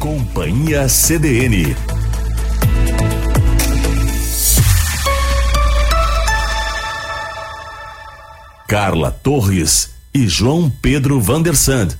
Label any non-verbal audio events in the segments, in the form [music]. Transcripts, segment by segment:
Companhia CDN. Carla Torres e João Pedro Vandersand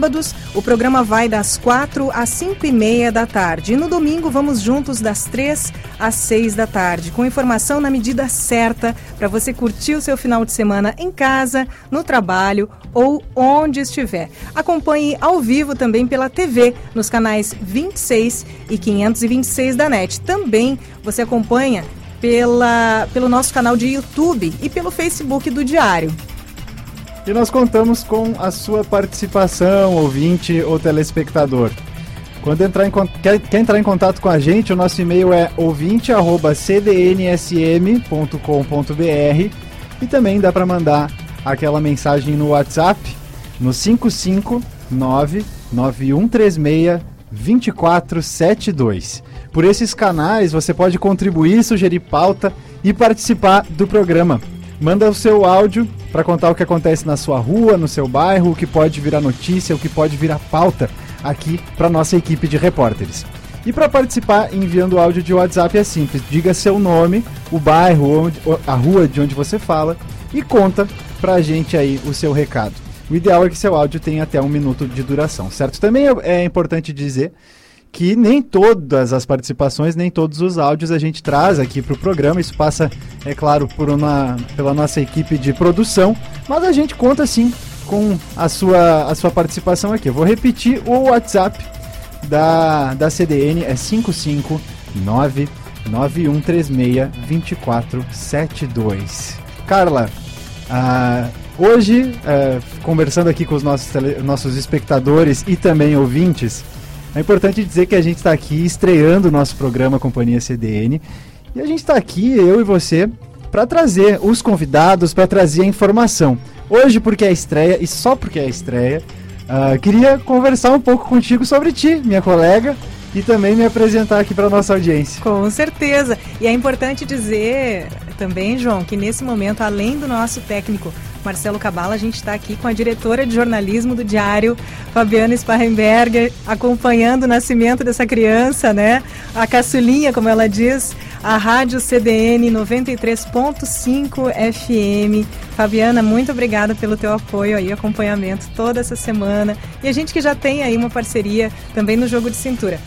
sábados, o programa vai das 4 às 5 e meia da tarde. E no domingo, vamos juntos das 3 às 6 da tarde, com informação na medida certa para você curtir o seu final de semana em casa, no trabalho ou onde estiver. Acompanhe ao vivo também pela TV, nos canais 26 e 526 da NET. Também você acompanha pela, pelo nosso canal de YouTube e pelo Facebook do Diário. E nós contamos com a sua participação, ouvinte ou telespectador. Quando entrar em, quer, quer entrar em contato com a gente, o nosso e-mail é ouvinte@cdnsm.com.br e também dá para mandar aquela mensagem no WhatsApp no 559 9136 2472. Por esses canais você pode contribuir, sugerir pauta e participar do programa. Manda o seu áudio para contar o que acontece na sua rua, no seu bairro, o que pode virar notícia, o que pode virar pauta aqui para nossa equipe de repórteres. E para participar, enviando áudio de WhatsApp é simples. Diga seu nome, o bairro, onde, a rua de onde você fala e conta para a gente aí o seu recado. O ideal é que seu áudio tenha até um minuto de duração, certo? Também é, é importante dizer que nem todas as participações, nem todos os áudios a gente traz aqui para o programa. Isso passa, é claro, por uma, pela nossa equipe de produção, mas a gente conta sim com a sua, a sua participação aqui. Eu vou repetir o WhatsApp da, da CDN, é 559 9136 2472. Carla, ah, hoje, ah, conversando aqui com os nossos, nossos espectadores e também ouvintes, é importante dizer que a gente está aqui estreando o nosso programa Companhia CDN e a gente está aqui, eu e você, para trazer os convidados, para trazer a informação. Hoje, porque é estreia e só porque é estreia, uh, queria conversar um pouco contigo sobre ti, minha colega, e também me apresentar aqui para nossa audiência. Com certeza. E é importante dizer também, João, que nesse momento, além do nosso técnico Marcelo Cabala, a gente está aqui com a diretora de jornalismo do Diário, Fabiana Sparrenberger, acompanhando o nascimento dessa criança, né? A caçulinha, como ela diz, a Rádio CDN 93.5 FM. Fabiana, muito obrigada pelo teu apoio aí, acompanhamento toda essa semana. E a gente que já tem aí uma parceria também no jogo de cintura.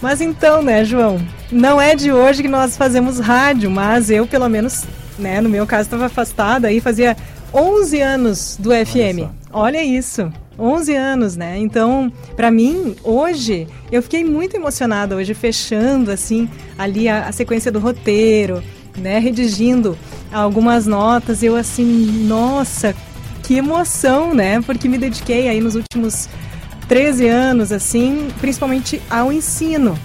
Mas então, né, João? Não é de hoje que nós fazemos rádio, mas eu, pelo menos, né, no meu caso, estava afastada aí, fazia 11 anos do FM. Olha isso. 11 anos, né? Então, para mim, hoje, eu fiquei muito emocionada hoje, fechando, assim, ali a, a, sequência do roteiro, né? Redigindo algumas notas. Eu, assim, nossa, que emoção, né? Porque me dediquei aí nos últimos 13 anos, assim, principalmente ao ensino.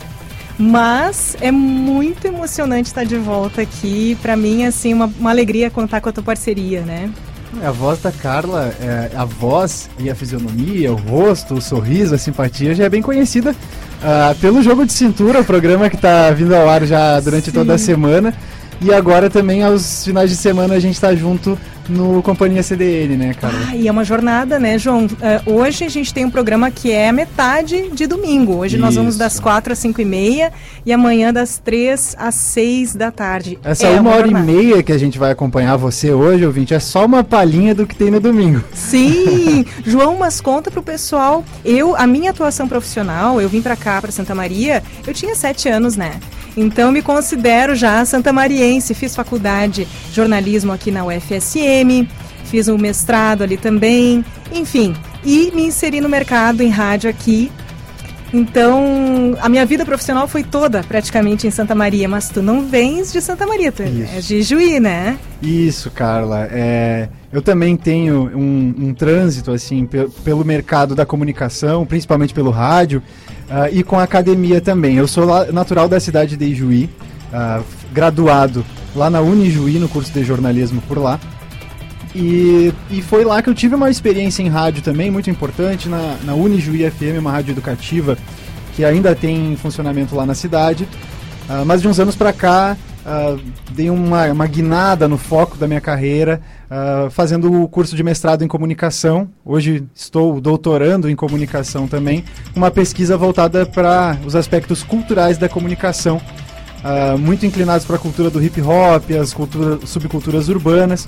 Mas é muito emocionante estar de volta aqui. Para mim, assim, uma, uma alegria contar com a tua parceria, né? É, a voz da Carla, é, a voz e a fisionomia, o rosto, o sorriso, a simpatia já é bem conhecida uh, pelo jogo de cintura, o programa que está vindo ao ar já durante Sim. toda a semana. E agora também aos finais de semana a gente está junto no Companhia CDN, né, cara? Ah, e é uma jornada, né, João? Uh, hoje a gente tem um programa que é metade de domingo. Hoje Isso. nós vamos das quatro às cinco e meia e amanhã das três às seis da tarde. Essa é uma, hora jornada. e meia que a gente vai acompanhar você hoje, ouvinte, é só uma palhinha do que tem no domingo. Sim! [laughs] João, mas conta pro pessoal. Eu, a minha atuação profissional, eu vim para cá, para Santa Maria, eu tinha sete anos, né? Então me considero já santamariense, fiz faculdade de jornalismo aqui na UFSM, fiz um mestrado ali também, enfim, e me inseri no mercado em rádio aqui. Então, a minha vida profissional foi toda praticamente em Santa Maria, mas tu não vens de Santa Maria, tu Isso. é de Juí, né? Isso, Carla. É, eu também tenho um, um trânsito assim pelo mercado da comunicação, principalmente pelo rádio. Uh, e com a academia também. Eu sou natural da cidade de Ijuí, uh, graduado lá na Unijuí, no curso de jornalismo por lá. E, e foi lá que eu tive uma experiência em rádio também, muito importante, na, na Unijuí FM, uma rádio educativa que ainda tem funcionamento lá na cidade. Uh, mas de uns anos para cá, uh, dei uma, uma guinada no foco da minha carreira, uh, fazendo o curso de mestrado em comunicação. Hoje estou doutorando em comunicação também, uma pesquisa voltada para os aspectos culturais da comunicação, uh, muito inclinados para a cultura do hip hop, as cultura, subculturas urbanas.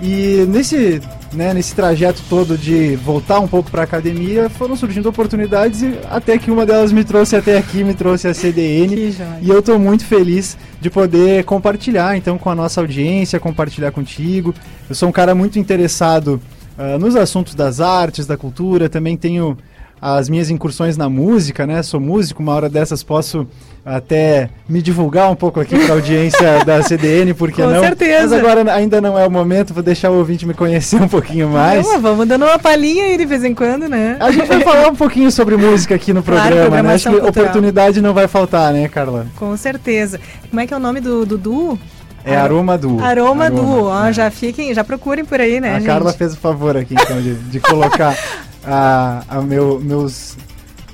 E nesse, né, nesse trajeto todo de voltar um pouco para a academia, foram surgindo oportunidades e até que uma delas me trouxe até aqui, me trouxe a CDN. E eu estou muito feliz de poder compartilhar então com a nossa audiência, compartilhar contigo. Eu sou um cara muito interessado uh, nos assuntos das artes, da cultura, também tenho as minhas incursões na música, né? Sou músico, uma hora dessas posso até me divulgar um pouco aqui para a audiência da CDN, porque Com não? certeza. Mas agora ainda não é o momento, vou deixar o ouvinte me conhecer um pouquinho mais. Não, vamos dando uma palhinha aí de vez em quando, né? A gente vai falar um pouquinho sobre música aqui no programa, claro, né? Acho que cultural. oportunidade não vai faltar, né, Carla? Com certeza. Como é que é o nome do Dudu? É Aroma Duo. Aroma, Aroma Duo, ó, é. já fiquem, já procurem por aí, né, A gente? Carla fez o favor aqui, então, de, de colocar [laughs] a, a meu, meus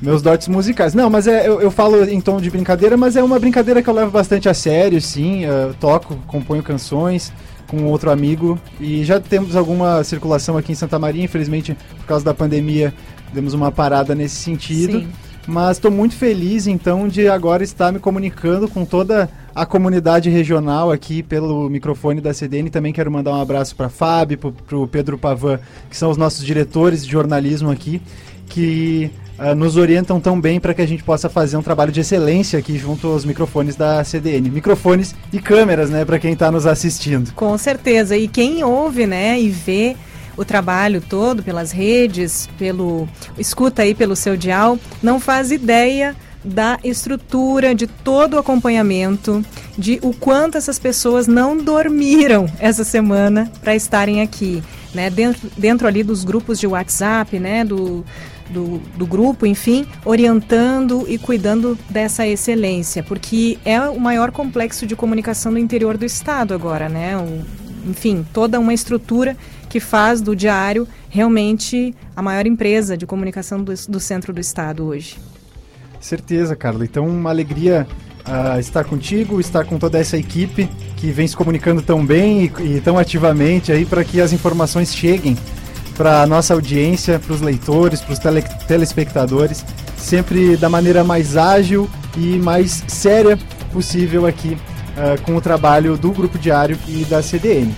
meus dotes musicais. Não, mas é, eu, eu, falo em tom de brincadeira, mas é uma brincadeira que eu levo bastante a sério, sim. Eu toco, componho canções com outro amigo e já temos alguma circulação aqui em Santa Maria, infelizmente por causa da pandemia demos uma parada nesse sentido. Sim. Mas estou muito feliz então de agora estar me comunicando com toda a comunidade regional aqui pelo microfone da CDN. Também quero mandar um abraço para Fábio, para o Pedro Pavan, que são os nossos diretores de jornalismo aqui, que uh, nos orientam tão bem para que a gente possa fazer um trabalho de excelência aqui junto aos microfones da CDN. Microfones e câmeras, né, para quem está nos assistindo. Com certeza. E quem ouve, né, e vê o trabalho todo pelas redes, pelo escuta aí pelo seu dial, não faz ideia da estrutura, de todo o acompanhamento, de o quanto essas pessoas não dormiram essa semana para estarem aqui, né? Dentro, dentro ali dos grupos de WhatsApp, né? Do, do, do grupo, enfim, orientando e cuidando dessa excelência, porque é o maior complexo de comunicação do interior do estado agora, né? O, enfim, toda uma estrutura que faz do diário realmente a maior empresa de comunicação do, do centro do estado hoje. Certeza, Carla. Então, uma alegria uh, estar contigo, estar com toda essa equipe que vem se comunicando tão bem e, e tão ativamente aí para que as informações cheguem para a nossa audiência, para os leitores, para os tele, telespectadores, sempre da maneira mais ágil e mais séria possível aqui uh, com o trabalho do Grupo Diário e da CDN. Uh,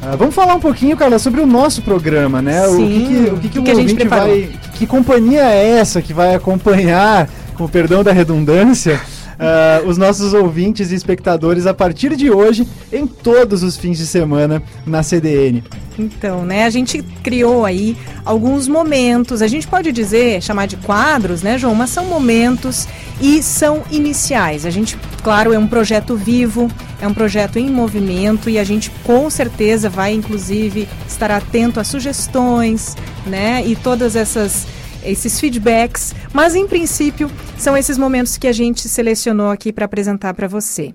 ah, vamos falar um pouquinho, cara, sobre o nosso programa, né? Sim. O que, que, o que, que, que o ouvinte vai. Que companhia é essa que vai acompanhar, com perdão da redundância, uh, os nossos ouvintes e espectadores a partir de hoje, em todos os fins de semana na CDN? Então, né, a gente criou aí alguns momentos, a gente pode dizer, chamar de quadros, né, João, mas são momentos e são iniciais. A gente, claro, é um projeto vivo, é um projeto em movimento e a gente com certeza vai, inclusive, estar atento a sugestões, né, e todas essas esses feedbacks, mas em princípio são esses momentos que a gente selecionou aqui para apresentar para você.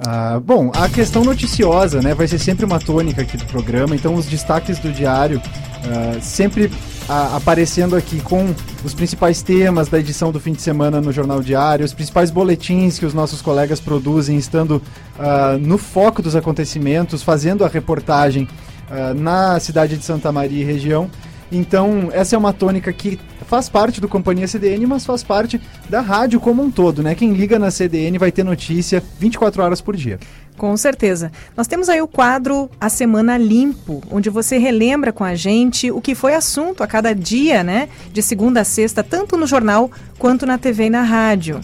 Ah, bom, a questão noticiosa, né, vai ser sempre uma tônica aqui do programa. Então, os destaques do diário ah, sempre aparecendo aqui com os principais temas da edição do fim de semana no Jornal Diário, os principais boletins que os nossos colegas produzem, estando ah, no foco dos acontecimentos, fazendo a reportagem ah, na cidade de Santa Maria e região. Então, essa é uma tônica que faz parte do Companhia CDN, mas faz parte da rádio como um todo, né? Quem liga na CDN vai ter notícia 24 horas por dia. Com certeza. Nós temos aí o quadro A Semana Limpo, onde você relembra com a gente o que foi assunto a cada dia, né? De segunda a sexta, tanto no jornal quanto na TV e na rádio.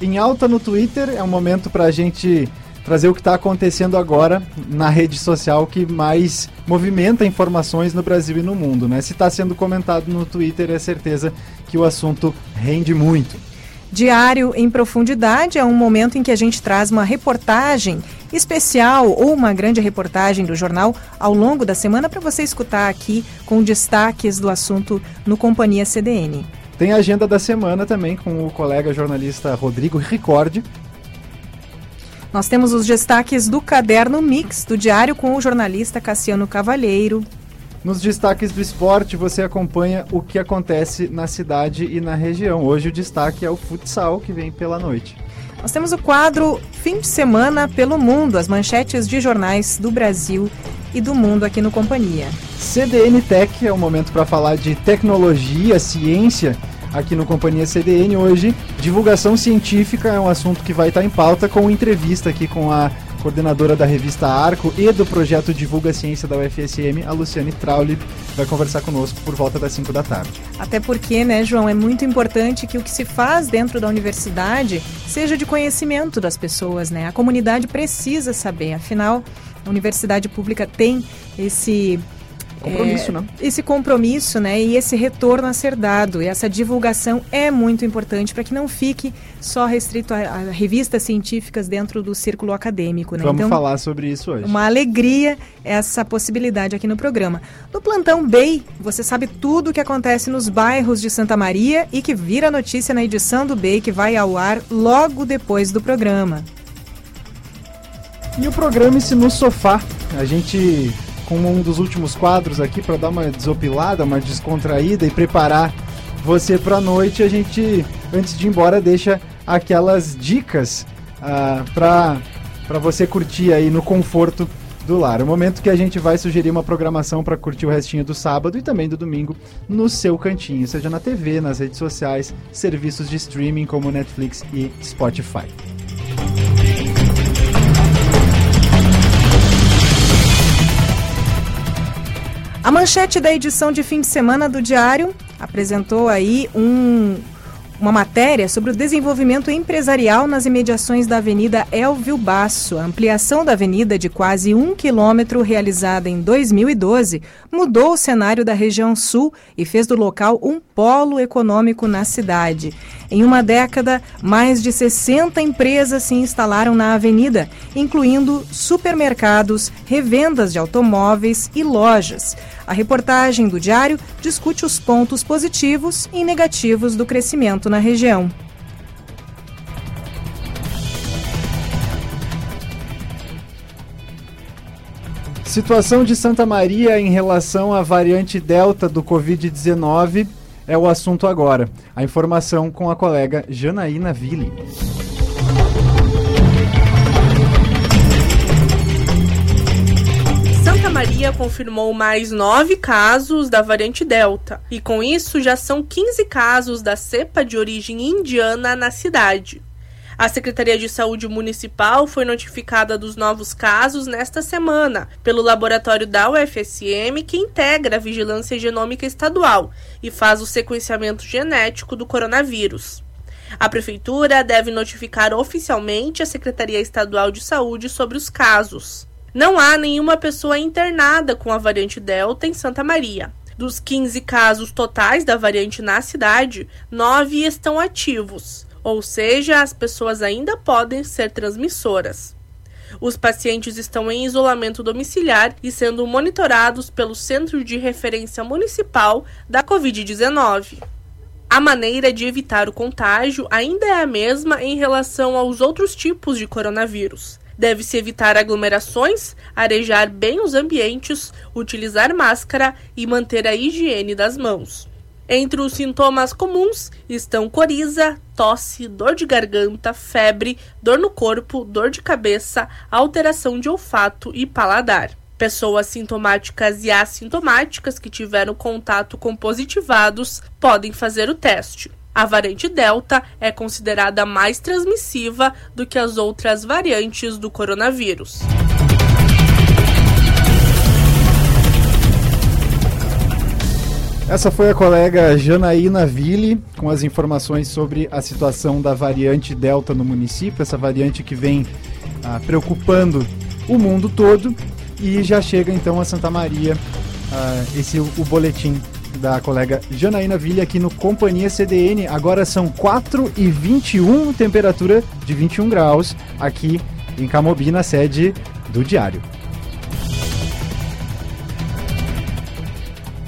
Em alta no Twitter é um momento para a gente trazer o que está acontecendo agora na rede social que mais movimenta informações no Brasil e no mundo, né? Se está sendo comentado no Twitter, é certeza que o assunto rende muito. Diário em Profundidade é um momento em que a gente traz uma reportagem especial ou uma grande reportagem do jornal ao longo da semana para você escutar aqui com destaques do assunto no Companhia CDN. Tem a agenda da semana também com o colega jornalista Rodrigo Ricordi, nós temos os destaques do caderno Mix do Diário com o jornalista Cassiano Cavalheiro. Nos destaques do esporte, você acompanha o que acontece na cidade e na região. Hoje o destaque é o futsal que vem pela noite. Nós temos o quadro Fim de Semana pelo Mundo, as manchetes de jornais do Brasil e do mundo aqui no Companhia. CDN Tech é o momento para falar de tecnologia, ciência aqui no Companhia CDN hoje. Divulgação científica é um assunto que vai estar em pauta com entrevista aqui com a coordenadora da revista Arco e do projeto Divulga Ciência da UFSM, a Luciane Trauli, vai conversar conosco por volta das 5 da tarde. Até porque, né, João, é muito importante que o que se faz dentro da universidade seja de conhecimento das pessoas, né? A comunidade precisa saber, afinal, a universidade pública tem esse Compromisso, é, né? Esse compromisso, né? E esse retorno a ser dado. E essa divulgação é muito importante para que não fique só restrito a, a, revistas científicas dentro do círculo acadêmico, né? Vamos então, falar sobre isso hoje. Uma alegria essa possibilidade aqui no programa. No Plantão BEI, você sabe tudo o que acontece nos bairros de Santa Maria e que vira notícia na edição do BEI que vai ao ar logo depois do programa. E o programa se no sofá. A gente com um dos últimos quadros aqui para dar uma desopilada, uma descontraída e preparar você para a noite. A gente, antes de ir embora, deixa aquelas dicas uh, ah, para você curtir aí no conforto do lar. O momento que a gente vai sugerir uma programação para curtir o restinho do sábado e também do domingo no seu cantinho, seja na TV, nas redes sociais, serviços de streaming como Netflix e Spotify. A manchete da edição de fim de semana do Diário apresentou aí um, uma matéria sobre o desenvolvimento empresarial nas imediações da Avenida Elvio Basso. A ampliação da avenida de quase um quilômetro, realizada em 2012, mudou o cenário da região sul e fez do local um polo econômico na cidade. Em uma década, mais de 60 empresas se instalaram na avenida, incluindo supermercados, revendas de automóveis e lojas. A reportagem do Diário discute os pontos positivos e negativos do crescimento na região. Situação de Santa Maria em relação à variante Delta do Covid-19 é o assunto agora. A informação com a colega Janaína Ville. Maria confirmou mais nove casos da variante Delta, e com isso já são 15 casos da cepa de origem indiana na cidade. A Secretaria de Saúde Municipal foi notificada dos novos casos nesta semana pelo laboratório da UFSM, que integra a Vigilância Genômica Estadual e faz o sequenciamento genético do coronavírus. A Prefeitura deve notificar oficialmente a Secretaria Estadual de Saúde sobre os casos. Não há nenhuma pessoa internada com a variante Delta em Santa Maria. Dos 15 casos totais da variante na cidade, 9 estão ativos, ou seja, as pessoas ainda podem ser transmissoras. Os pacientes estão em isolamento domiciliar e sendo monitorados pelo Centro de Referência Municipal da Covid-19. A maneira de evitar o contágio ainda é a mesma em relação aos outros tipos de coronavírus. Deve-se evitar aglomerações, arejar bem os ambientes, utilizar máscara e manter a higiene das mãos. Entre os sintomas comuns estão coriza, tosse, dor de garganta, febre, dor no corpo, dor de cabeça, alteração de olfato e paladar. Pessoas sintomáticas e assintomáticas que tiveram contato com positivados podem fazer o teste. A variante Delta é considerada mais transmissiva do que as outras variantes do coronavírus. Essa foi a colega Janaína Ville com as informações sobre a situação da variante Delta no município, essa variante que vem ah, preocupando o mundo todo. E já chega então a Santa Maria ah, esse o, o boletim da colega Janaína Ville aqui no Companhia CDN. Agora são 4 e 21, temperatura de 21 graus aqui em Camobi, na sede do Diário.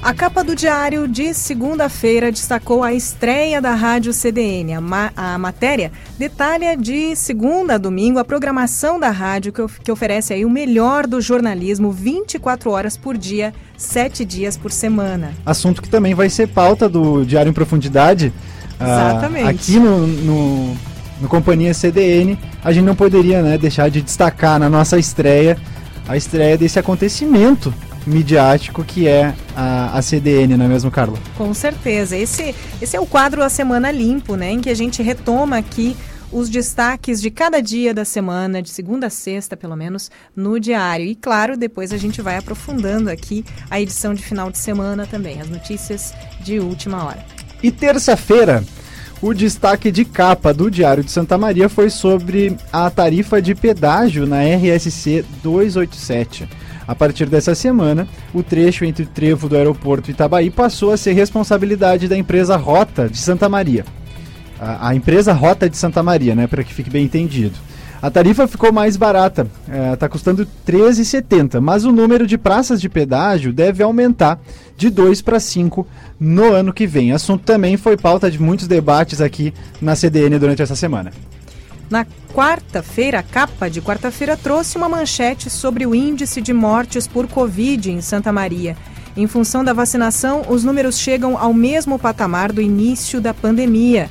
A capa do diário de segunda-feira destacou a estreia da Rádio CDN. A, ma a, matéria detalha de segunda a domingo a programação da rádio que, que oferece aí o melhor do jornalismo 24 horas por dia, 7 dias por semana. Assunto que também vai ser pauta do Diário em Profundidade. Ah, Exatamente. Aqui no, no, no, Companhia CDN, a gente não poderia né, deixar de destacar na nossa estreia a estreia desse acontecimento midiático que é a, a CDN, não é mesmo, Carla? Com certeza. Esse, esse é o quadro A Semana Limpo, né? Em que a gente retoma aqui os destaques de cada dia da semana, de segunda a sexta, pelo menos, no diário. E claro, depois a gente vai aprofundando aqui a edição de final de semana também, as notícias de última hora. E terça-feira, o destaque de capa do Diário de Santa Maria foi sobre a tarifa de pedágio na RSC 287. A partir dessa semana, o trecho entre o trevo do aeroporto Itabaí passou a ser responsabilidade da empresa Rota de Santa Maria. A, empresa Rota de Santa Maria, né, para que fique bem entendido. A tarifa ficou mais barata, está é, custando R$ 13,70, mas o número de praças de pedágio deve aumentar de 2 para 5 no ano que vem. Assunto também foi pauta de muitos debates aqui na CDN durante essa semana. Na quarta-feira, a capa de quarta-feira trouxe uma manchete sobre o índice de mortes por Covid em Santa Maria. Em função da vacinação, os números chegam ao mesmo patamar do início da pandemia.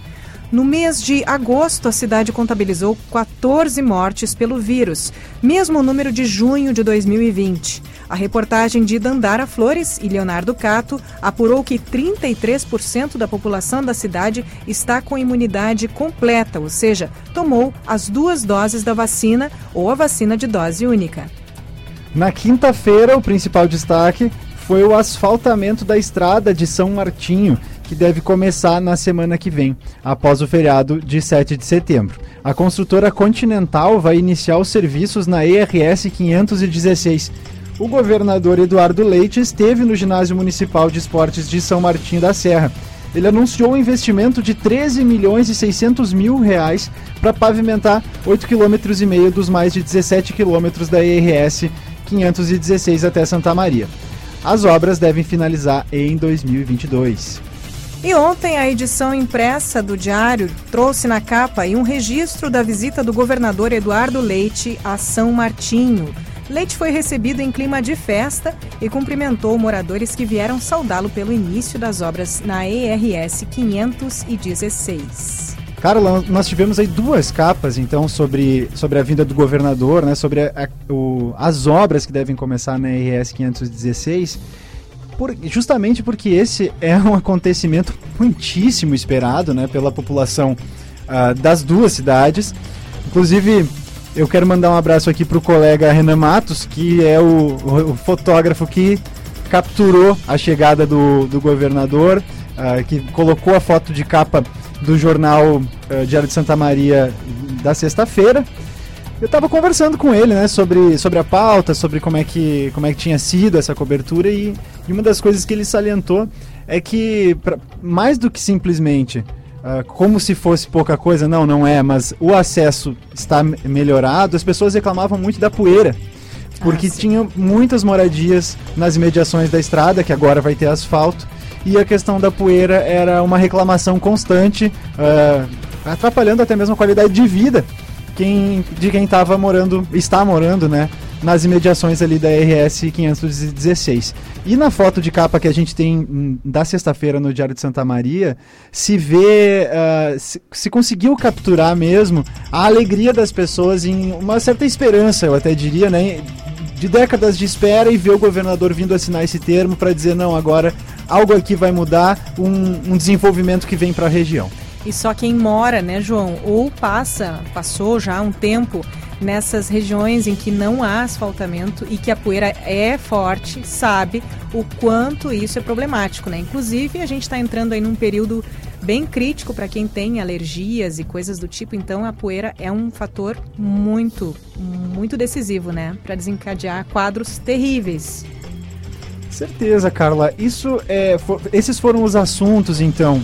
No mês de agosto, a cidade contabilizou 14 mortes pelo vírus, mesmo número de junho de 2020. A reportagem de Dandara Flores e Leonardo Cato apurou que 33% da população da cidade está com imunidade completa, ou seja, tomou as duas doses da vacina ou a vacina de dose única. Na quinta-feira, o principal destaque foi o asfaltamento da estrada de São Martinho, que deve começar na semana que vem, após o feriado de 7 de setembro. A construtora Continental vai iniciar os serviços na ERS 516. O governador Eduardo Leite esteve no Ginásio Municipal de Esportes de São Martinho da Serra. Ele anunciou um investimento de 13 milhões e 600 mil reais para pavimentar 8 km e meio dos mais de 17 quilômetros da ERS 516 até Santa Maria. As obras devem finalizar em 2022. E ontem a edição impressa do Diário trouxe na capa um registro da visita do governador Eduardo Leite a São Martinho. Leite foi recebido em clima de festa e cumprimentou moradores que vieram saudá-lo pelo início das obras na ERS 516. Carla, nós tivemos aí duas capas, então, sobre, sobre a vinda do governador, né, sobre a, o, as obras que devem começar na ERS 516 por, justamente porque esse é um acontecimento muitíssimo esperado né, pela população uh, das duas cidades. Inclusive, eu quero mandar um abraço aqui para o colega Renan Matos, que é o, o, o, fotógrafo que capturou a chegada do, do governador, uh, que colocou a foto de capa do jornal uh, Diário de Santa Maria da sexta-feira. Eu estava conversando com ele, né, sobre, sobre a pauta, sobre como é, que, como é que tinha sido essa cobertura e, e uma das coisas que ele salientou é que, pra, mais do que simplesmente uh, como se fosse pouca coisa, não, não é, mas o acesso está melhorado, as pessoas reclamavam muito da poeira. Porque ah, tinha muitas moradias nas imediações da estrada, que agora vai ter asfalto, e a questão da poeira era uma reclamação constante, uh, atrapalhando até mesmo a qualidade de vida quem, de quem estava morando, está morando, né, nas imediações ali da RS 516. E na foto de capa que a gente tem hum, da sexta-feira no Diário de Santa Maria, se vê, uh, se, se, conseguiu capturar mesmo a alegria das pessoas em uma certa esperança, eu até diria, né, de décadas de espera e ver o governador vindo assinar esse termo para dizer não, agora algo aqui vai mudar, um, um desenvolvimento que vem para a região. E só quem mora, né, João, ou passa, passou já um tempo nessas regiões em que não há asfaltamento e que a poeira é forte, sabe o quanto isso é problemático, né? Inclusive, a gente está entrando aí num período bem crítico para quem tem alergias e coisas do tipo, então a poeira é um fator muito, muito decisivo, né, para desencadear quadros terríveis. Certeza, Carla. Isso é, for, esses foram os assuntos, então,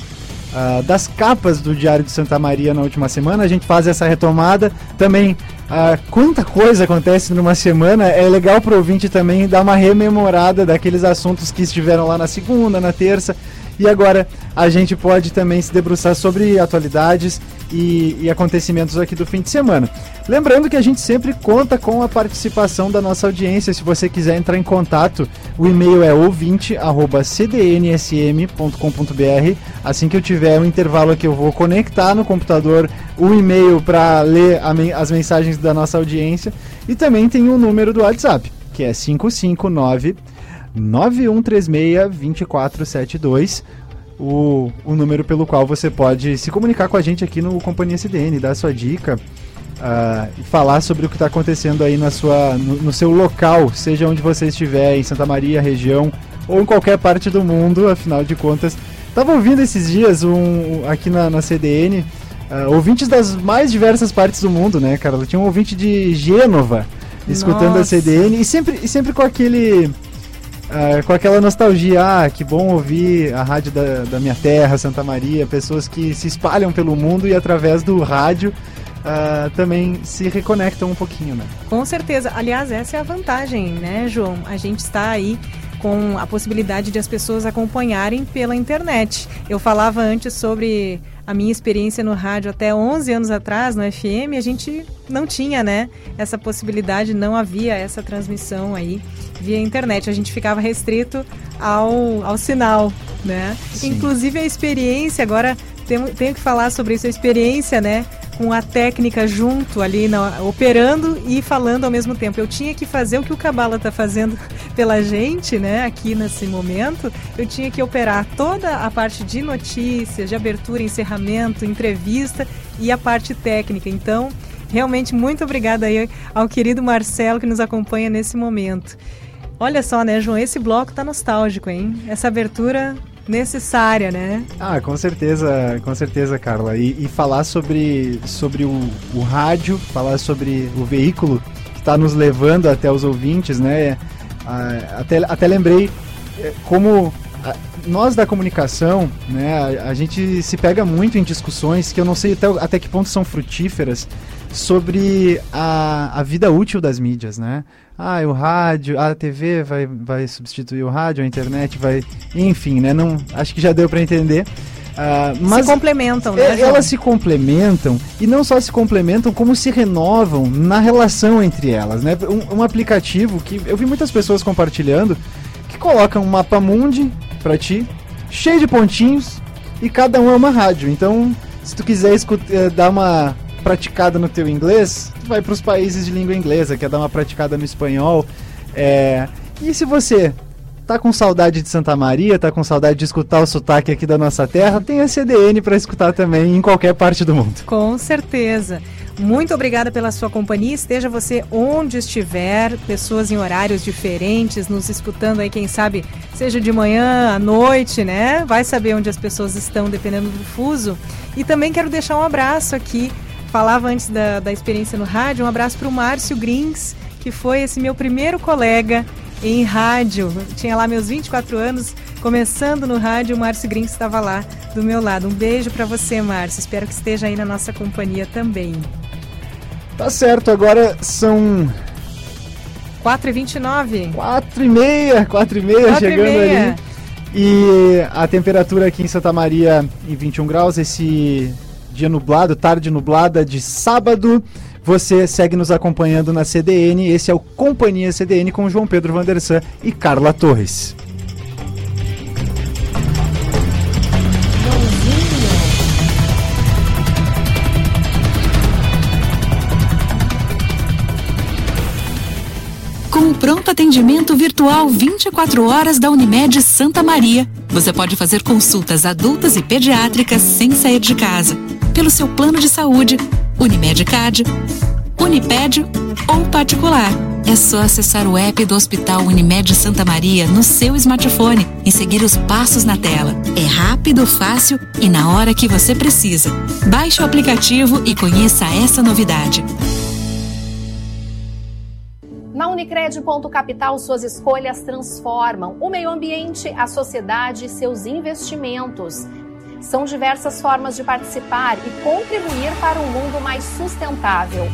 uh, das capas do Diário de Santa Maria na última semana. A gente faz essa retomada. Também, uh, quanta coisa acontece numa semana. É legal para o ouvinte também dar uma rememorada daqueles assuntos que estiveram lá na segunda, na terça. E agora a gente pode também se debruçar sobre atualidades e, e, acontecimentos aqui do fim de semana. Lembrando que a gente sempre conta com a participação da nossa audiência. Se você quiser entrar em contato, o e-mail é ouvinte@cdnsm.com.br. Assim que eu tiver um intervalo aqui, eu vou conectar no computador o e-mail para ler as mensagens da nossa audiência. E também tem o um número do WhatsApp, que é 559 9136 2472 o, o número pelo qual você pode se comunicar com a gente aqui no Companhia CDN, dar sua dica uh, e falar sobre o que está acontecendo aí na sua, no, no, seu local, seja onde você estiver, em Santa Maria, região ou em qualquer parte do mundo, afinal de contas. Estava ouvindo esses dias um, aqui na, na CDN uh, ah, ouvintes das mais diversas partes do mundo, né, cara? Tinha um ouvinte de Gênova escutando Nossa. a CDN e sempre, e sempre com aquele Uh, com aquela nostalgia, ah, que bom ouvir a rádio da, da minha terra, Santa Maria, pessoas que se espalham pelo mundo e através do rádio uh, também se reconectam um pouquinho, né? Com certeza. Aliás, essa é a vantagem, né, João? A gente está aí com a possibilidade de as pessoas acompanharem pela internet. Eu falava antes sobre a minha experiência no rádio até 11 anos atrás, no FM, a gente não tinha, né, essa possibilidade, não havia essa transmissão aí via internet. A gente ficava restrito ao, ao sinal, né? Sim. Inclusive a experiência, agora tenho, tenho que falar sobre isso, a experiência, né? Com a técnica junto ali, na, operando e falando ao mesmo tempo. Eu tinha que fazer o que o Cabala está fazendo [laughs] pela gente, né, aqui nesse momento. Eu tinha que operar toda a parte de notícias, de abertura, encerramento, entrevista e a parte técnica. Então, realmente muito obrigada aí ao querido Marcelo que nos acompanha nesse momento. Olha só, né, João, esse bloco tá nostálgico, hein? Essa abertura necessária, né? Ah, com certeza, com certeza, Carla. E, e falar sobre, sobre o, o, rádio, falar sobre o veículo que está nos levando até os ouvintes, né? Até, até lembrei eh, como nós da comunicação, né, a, a, gente se pega muito em discussões que eu não sei até, até que ponto são frutíferas sobre a, a vida útil das mídias, né? Ah, o rádio, a TV vai, vai substituir o rádio, a internet vai. Enfim, né? Não, acho que já deu para entender. Uh, mas se complementam, né? É, elas se complementam e não só se complementam, como se renovam na relação entre elas, né? Um, um aplicativo que eu vi muitas pessoas compartilhando que coloca um mapa mundi para ti, cheio de pontinhos e cada um é uma rádio. Então, se tu quiser escutar, eh, dar uma praticada no teu inglês, tu vai para os países de língua inglesa, quer dar uma praticada no espanhol. É... E se você tá com saudade de Santa Maria, tá com saudade de escutar o sotaque aqui da nossa terra, tem a CDN para escutar também em qualquer parte do mundo. Com certeza. Muito obrigada pela sua companhia. Esteja você onde estiver, pessoas em horários diferentes, nos escutando aí, quem sabe, seja de manhã, à noite, né? Vai saber onde as pessoas estão, dependendo do fuso. E também quero deixar um abraço aqui falava antes da, da experiência no rádio, um abraço para o Márcio Grins, que foi esse meu primeiro colega em rádio. Eu tinha lá meus 24 anos, começando no rádio, o Márcio Grins estava lá do meu lado. Um beijo para você, Márcio. Espero que esteja aí na nossa companhia também. Tá certo, agora são 4h29. 4 e meia, 4 e meia chegando ali. E a temperatura aqui em Santa Maria em 21 graus, esse dia nublado, tarde nublada de sábado. Você segue nos acompanhando na CDN. Esse é o Companhia CDN com João Pedro Vandersan e Carla Torres. Com o pronto atendimento virtual 24 horas da Unimed Santa Maria, você pode fazer consultas adultas e pediátricas sem sair de casa, pelo seu plano de saúde, Unimed Card, Uniped ou particular. É só acessar o app do Hospital Unimed Santa Maria no seu smartphone e seguir os passos na tela. É rápido, fácil e na hora que você precisa. Baixe o aplicativo e conheça essa novidade. Na Unicred Ponto Capital, suas escolhas transformam o meio ambiente, a sociedade e seus investimentos. São diversas formas de participar e contribuir para um mundo mais sustentável.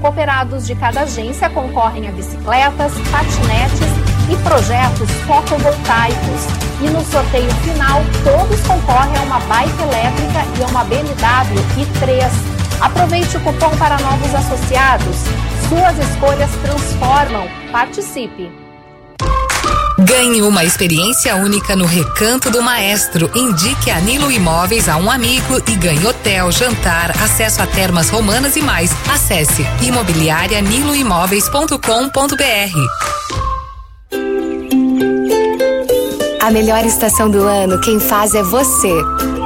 Cooperados de cada agência concorrem a bicicletas, patinetes e projetos fotovoltaicos. E no sorteio final, todos concorrem a uma bike elétrica e a uma BMW i3. Aproveite o cupom para novos associados. Suas escolhas transformam. Participe! Ganhe uma experiência única no Recanto do Maestro. Indique a Nilo Imóveis a um amigo e ganhe hotel, jantar, acesso a termas romanas e mais. Acesse imobiliarianiloimóveis.com.br. A melhor estação do ano, quem faz é você.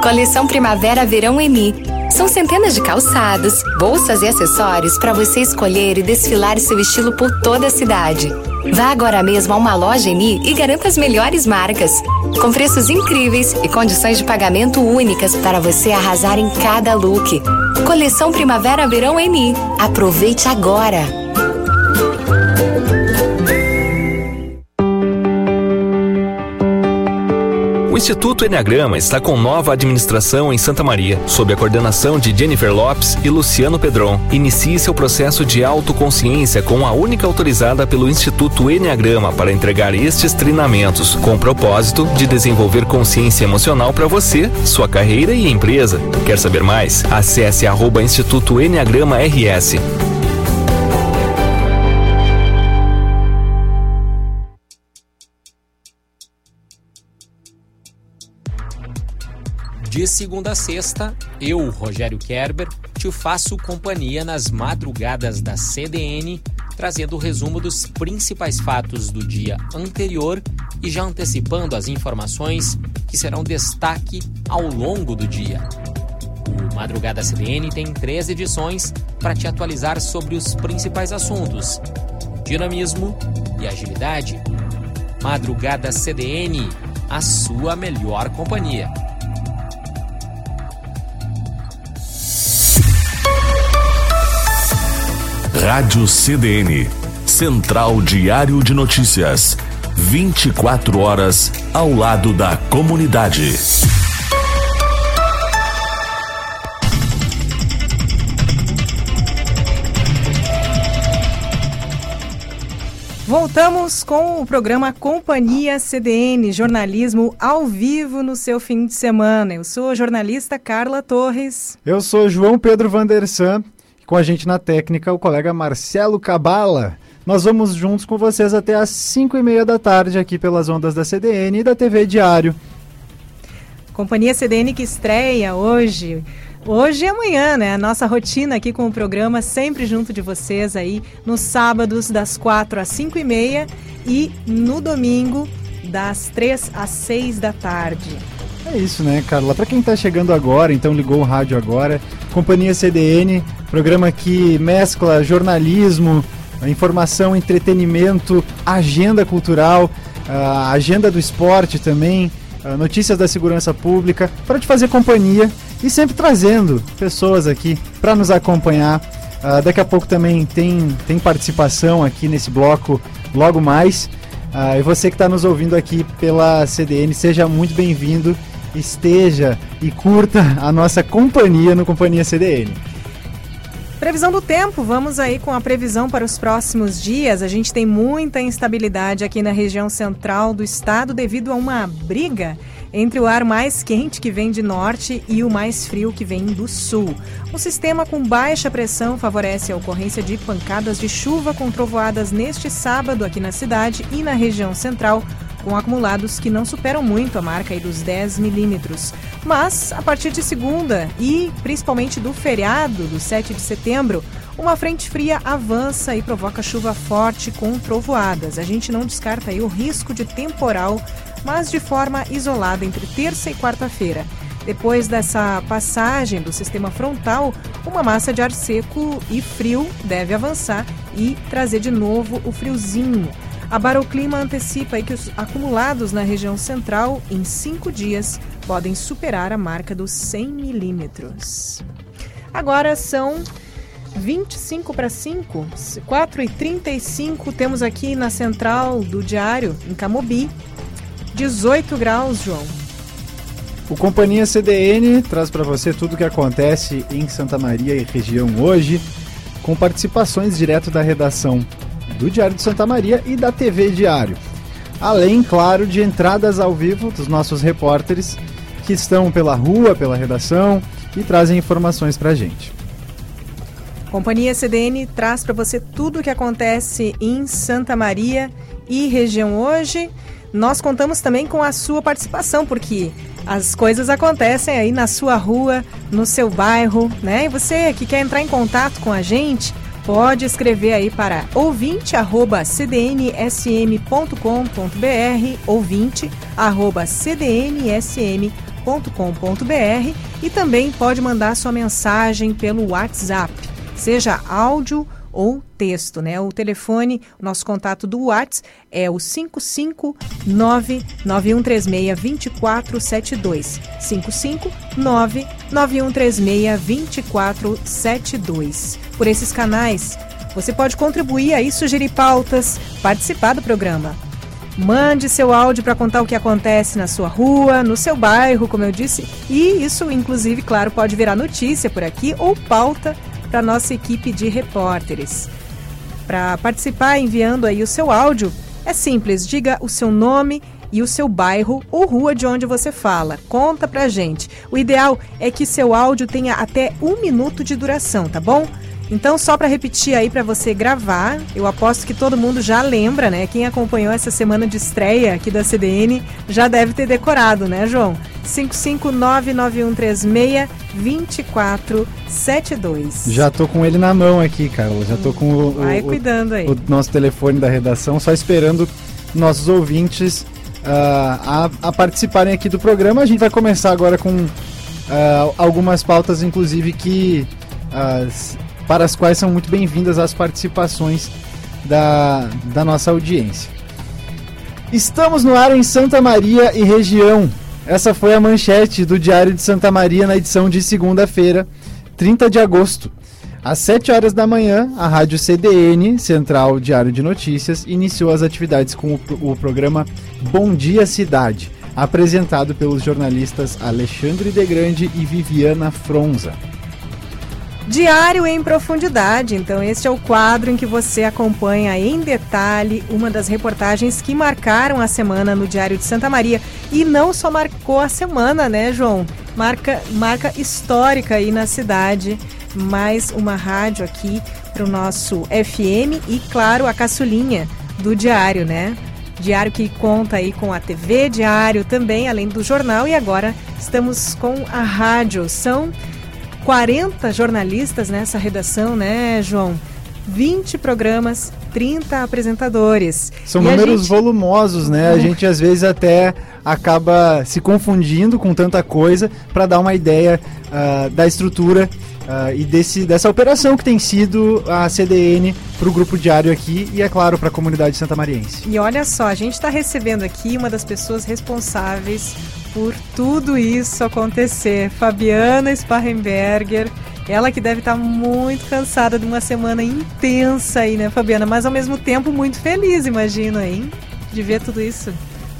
Coleção Primavera-Verão Eni. São centenas de calçados, bolsas e acessórios para você escolher e desfilar seu estilo por toda a cidade. Vá agora mesmo a uma loja Eni e garanta as melhores marcas, com preços incríveis e condições de pagamento únicas para você arrasar em cada look. Coleção Primavera-Verão Eni. Aproveite agora! O Instituto Enneagrama está com nova administração em Santa Maria, sob a coordenação de Jennifer Lopes e Luciano Pedron. Inicie seu processo de autoconsciência com a única autorizada pelo Instituto Enneagrama para entregar estes treinamentos, com o propósito de desenvolver consciência emocional para você, sua carreira e empresa. Quer saber mais? Acesse arroba Instituto Enneagrama RS. De segunda a sexta, eu, Rogério Kerber, te faço companhia nas madrugadas da CDN, trazendo o resumo dos principais fatos do dia anterior e já antecipando as informações que serão destaque ao longo do dia. O Madrugada CDN tem três edições para te atualizar sobre os principais assuntos: dinamismo e agilidade. Madrugada CDN, a sua melhor companhia. Rádio CDN, Central Diário de Notícias. 24 horas ao lado da comunidade. Voltamos com o programa Companhia CDN, jornalismo ao vivo no seu fim de semana. Eu sou a jornalista Carla Torres. Eu sou João Pedro Vandersan com a gente na técnica o colega Marcelo Cabala. Nós vamos juntos com vocês até às 5 e meia da tarde aqui pelas ondas da CDN e da TV Diário. Companhia CDN que estreia hoje. Hoje e amanhã, né? A nossa rotina aqui com o programa, sempre junto de vocês aí, nos sábados, das 4 às 5 e meia e no domingo, das 3 às 6 da tarde. É isso, né, Carla? Para quem está chegando agora, então ligou o rádio agora, Companhia CDN, programa que mescla jornalismo, informação, entretenimento, agenda cultural, a agenda do esporte também, notícias da segurança pública, para te fazer companhia e sempre trazendo pessoas aqui para nos acompanhar. Uh, daqui a pouco também tem, tem participação aqui nesse bloco logo mais. Uh, e você que está nos ouvindo aqui pela CDN, seja muito bem-vindo, esteja e curta a nossa companhia no Companhia CDN. Previsão do tempo, vamos aí com a previsão para os próximos dias. A gente tem muita instabilidade aqui na região central do estado devido a uma briga entre o ar mais quente que vem de norte e o mais frio que vem do sul. Um sistema com baixa pressão favorece a ocorrência de pancadas de chuva com trovoadas neste sábado aqui na cidade e na região central com acumulados que não superam muito a marca dos 10 milímetros. Mas, a partir de segunda e principalmente do feriado do 7 de setembro, uma frente fria avança e provoca chuva forte com trovoadas. A gente não descarta aí o risco de temporal, mas de forma isolada entre terça e quarta-feira. Depois dessa passagem do sistema frontal, uma massa de ar seco e frio deve avançar e trazer de novo o friozinho. A Baroclima antecipa que os acumulados na região central em cinco dias podem superar a marca dos 100 milímetros. Agora são 25 para 5, 4 e 35 temos aqui na central do diário, em Camobi, 18 graus, João. O Companhia CDN traz para você tudo o que acontece em Santa Maria e região hoje, com participações direto da redação do Diário de Santa Maria e da TV Diário. Além, claro, de entradas ao vivo dos nossos repórteres que estão pela rua, pela redação e trazem informações para a gente. Companhia CDN traz para você tudo o que acontece em Santa Maria e região hoje. Nós contamos também com a sua participação, porque as coisas acontecem aí na sua rua, no seu bairro, né? E você que quer entrar em contato com a gente, pode escrever aí para ouvinte@cdnsm.com.br, ouvinte@cdnsm.com.br e também pode mandar sua mensagem pelo WhatsApp, seja áudio ou texto, né? O telefone, o nosso contato do WhatsApp é o 55991362472. 55991362472. Por esses canais, você pode contribuir aí, sugerir pautas, participar do programa. Mande seu áudio para contar o que acontece na sua rua, no seu bairro, como eu disse, e isso, inclusive, claro, pode virar notícia por aqui ou pauta para nossa equipe de repórteres. Para participar enviando aí o seu áudio, é simples, diga o seu nome e o seu bairro ou rua de onde você fala. Conta pra gente. O ideal é que seu áudio tenha até um minuto de duração, tá bom? Então, só para repetir aí para você gravar, eu aposto que todo mundo já lembra, né? Quem acompanhou essa semana de estreia aqui da CDN já deve ter decorado, né, João? 55991362472. Já tô com ele na mão aqui, Carla. Já tô com o, Vai o, cuidando aí. o nosso telefone da redação, só esperando nossos ouvintes uh, a, a, participarem aqui do programa. A gente vai começar agora com uh, algumas pautas, inclusive, que. Uh, para as quais são muito bem-vindas as participações da, da nossa audiência. Estamos no ar em Santa Maria e região. Essa foi a manchete do Diário de Santa Maria na edição de segunda-feira, 30 de agosto. Às 7 horas da manhã, a Rádio CDN, Central Diário de Notícias, iniciou as atividades com o, o programa Bom Dia Cidade, apresentado pelos jornalistas Alexandre de Grande e Viviana Fronza. Diário em Profundidade. Então, este é o quadro em que você acompanha em detalhe uma das reportagens que marcaram a semana no Diário de Santa Maria. E não só marcou a semana, né, João? Marca, marca histórica aí na cidade. Mais uma rádio aqui para o nosso FM e, claro, a caçulinha do Diário, né? Diário que conta aí com a TV Diário também, além do jornal. E agora estamos com a rádio. São 40 jornalistas nessa redação, né, João? 20 programas, 30 apresentadores. São e números gente... volumosos, né? A gente às vezes até acaba se confundindo com tanta coisa para dar uma ideia uh, da estrutura uh, e desse, dessa operação que tem sido a CDN para o Grupo Diário aqui e, é claro, para a comunidade santa mariense. E olha só, a gente está recebendo aqui uma das pessoas responsáveis por tudo isso acontecer. Fabiana Sparrenberger, ela que deve estar muito cansada de uma semana intensa aí, né, Fabiana? Mas ao mesmo tempo muito feliz, imagino, hein? De ver tudo isso.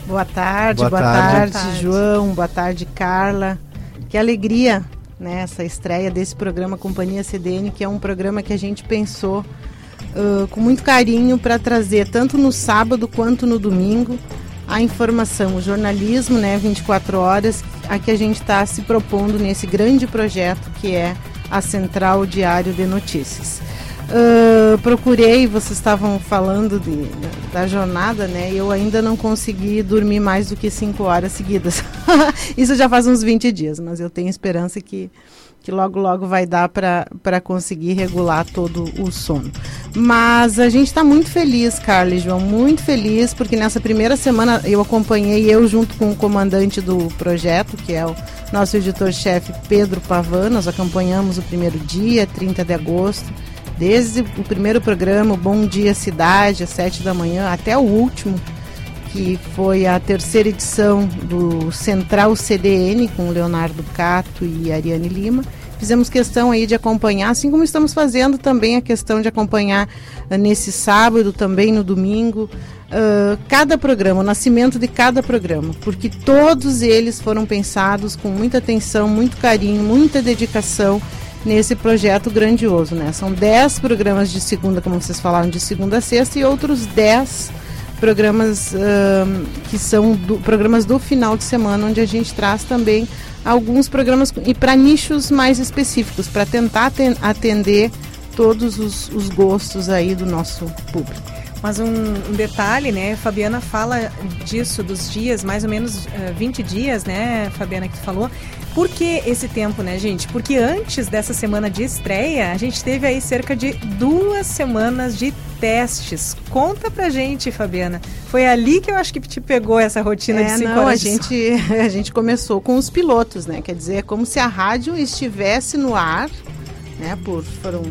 Boa tarde, boa, Boa tarde, tarde. João, boa tarde, Carla. Que alegria, né, essa estreia desse programa Companhia CDN, que é um programa que a gente pensou uh, com muito carinho para trazer, tanto no sábado quanto no domingo, a informação, o jornalismo, né, 24 horas, a que a gente está se propondo nesse grande projeto que é a Central Diário de Notícias. Uh, procurei, vocês estavam falando de, da jornada, né? Eu ainda não consegui dormir mais do que cinco horas seguidas. [laughs] Isso já faz uns 20 dias, mas eu tenho esperança que, que logo, logo vai dar para conseguir regular todo o sono. Mas a gente está muito feliz, Carla e João, muito feliz, porque nessa primeira semana eu acompanhei, eu junto com o comandante do projeto, que é o nosso editor-chefe Pedro Pavan, nós acompanhamos o primeiro dia, 30 de agosto desde o primeiro programa, Bom Dia Cidade, às sete da manhã, até o último, que foi a terceira edição do Central CDN, com Leonardo Cato e Ariane Lima. Fizemos questão aí de acompanhar, assim como estamos fazendo também a questão de acompanhar uh, nesse sábado, também no domingo, uh, cada programa, o nascimento de cada programa, porque todos eles foram pensados com muita atenção, muito carinho, muita dedicação nesse projeto grandioso, né? São 10 programas de segunda, como vocês falaram, de segunda a sexta e outros 10 programas uh, que são do, programas do final de semana, onde a gente traz também alguns programas e para nichos mais específicos, para tentar atender todos os, os, gostos aí do nosso público. Mas um, um, detalhe, né? Fabiana fala disso, dos dias, mais ou menos uh, 20 dias, né, Fabiana, que tu falou. Por que esse tempo, né, gente? Porque antes dessa semana de estreia, a gente teve aí cerca de duas semanas de testes. Conta pra gente, Fabiana. Foi ali que eu acho que te pegou essa rotina é, de cinco não, horas. A gente, [laughs] a gente começou com os pilotos, né? Quer dizer, é como se a rádio estivesse no ar, né? Por foram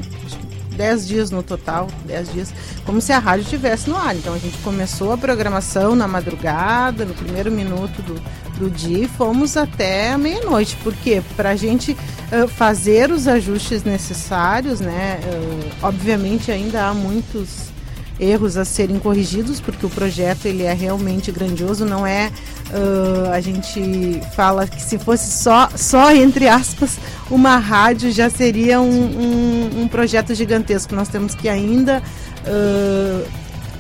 10 dias no total, 10 dias, como se a rádio estivesse no ar. Então a gente começou a programação na madrugada, no primeiro minuto do, do dia e fomos até meia-noite. Por quê? Para a gente uh, fazer os ajustes necessários, né? Uh, obviamente ainda há muitos erros a serem corrigidos, porque o projeto ele é realmente grandioso, não é uh, a gente fala que se fosse só, só entre aspas, uma rádio já seria um, um, um projeto gigantesco. Nós temos que ainda uh,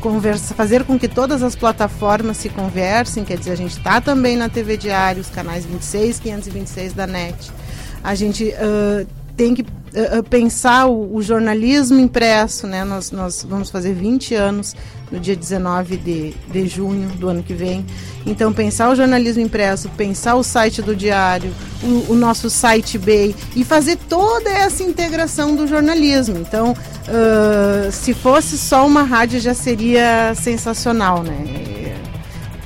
conversa, fazer com que todas as plataformas se conversem, quer dizer, a gente está também na TV Diário, os canais 26, 526 da NET. A gente uh, tem que uh, pensar o, o, jornalismo impresso, né? Nós, nós vamos fazer 20 anos no dia 19 de, de junho do ano que vem. Então, pensar o jornalismo impresso, pensar o site do diário, o, o nosso site BEI e fazer toda essa integração do jornalismo. Então, uh, se fosse só uma rádio já seria sensacional, né?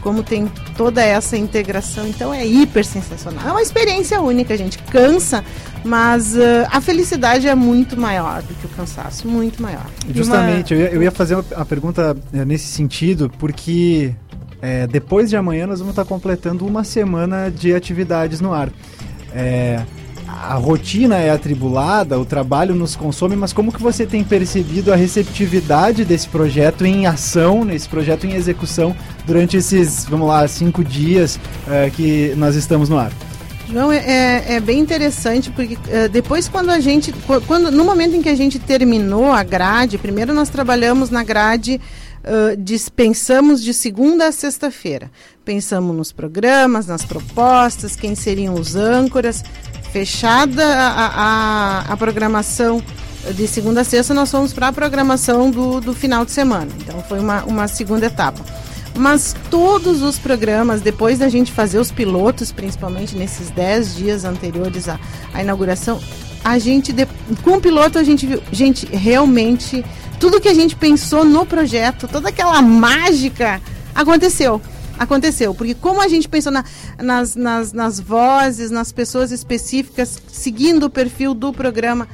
Como tem toda essa integração, então é hiper sensacional. É uma experiência única, gente. Cansa, mas uh, a felicidade é muito maior do que o cansaço, muito maior. Justamente, uma... eu, ia, eu ia fazer uma pergunta é, nesse sentido, porque é, depois de amanhã nós vamos estar completando uma semana de atividades no ar. É, a rotina é atribulada, o trabalho nos consome, mas como que você tem percebido a receptividade desse projeto em ação, nesse projeto em execução durante esses, vamos lá, cinco dias uh, que nós estamos no ar? João, é, é bem interessante porque uh, depois quando a gente, quando no momento em que a gente terminou a grade, primeiro nós trabalhamos na grade Uh, de segunda a sexta-feira. Pensamos nos programas, nas propostas, quem seriam os âncoras. Fechada a, a, a programação de segunda a sexta, nós fomos para a programação do, do final de semana. Então foi uma, uma segunda etapa. Mas todos os programas, depois da gente fazer os pilotos, principalmente nesses 10 dias anteriores à, à inauguração, a gente, com o piloto, a gente viu, gente, realmente tudo que a gente pensou no projeto, toda aquela mágica aconteceu. Aconteceu, porque como a gente pensou na, nas, nas, nas vozes, nas pessoas específicas, seguindo o perfil do programa,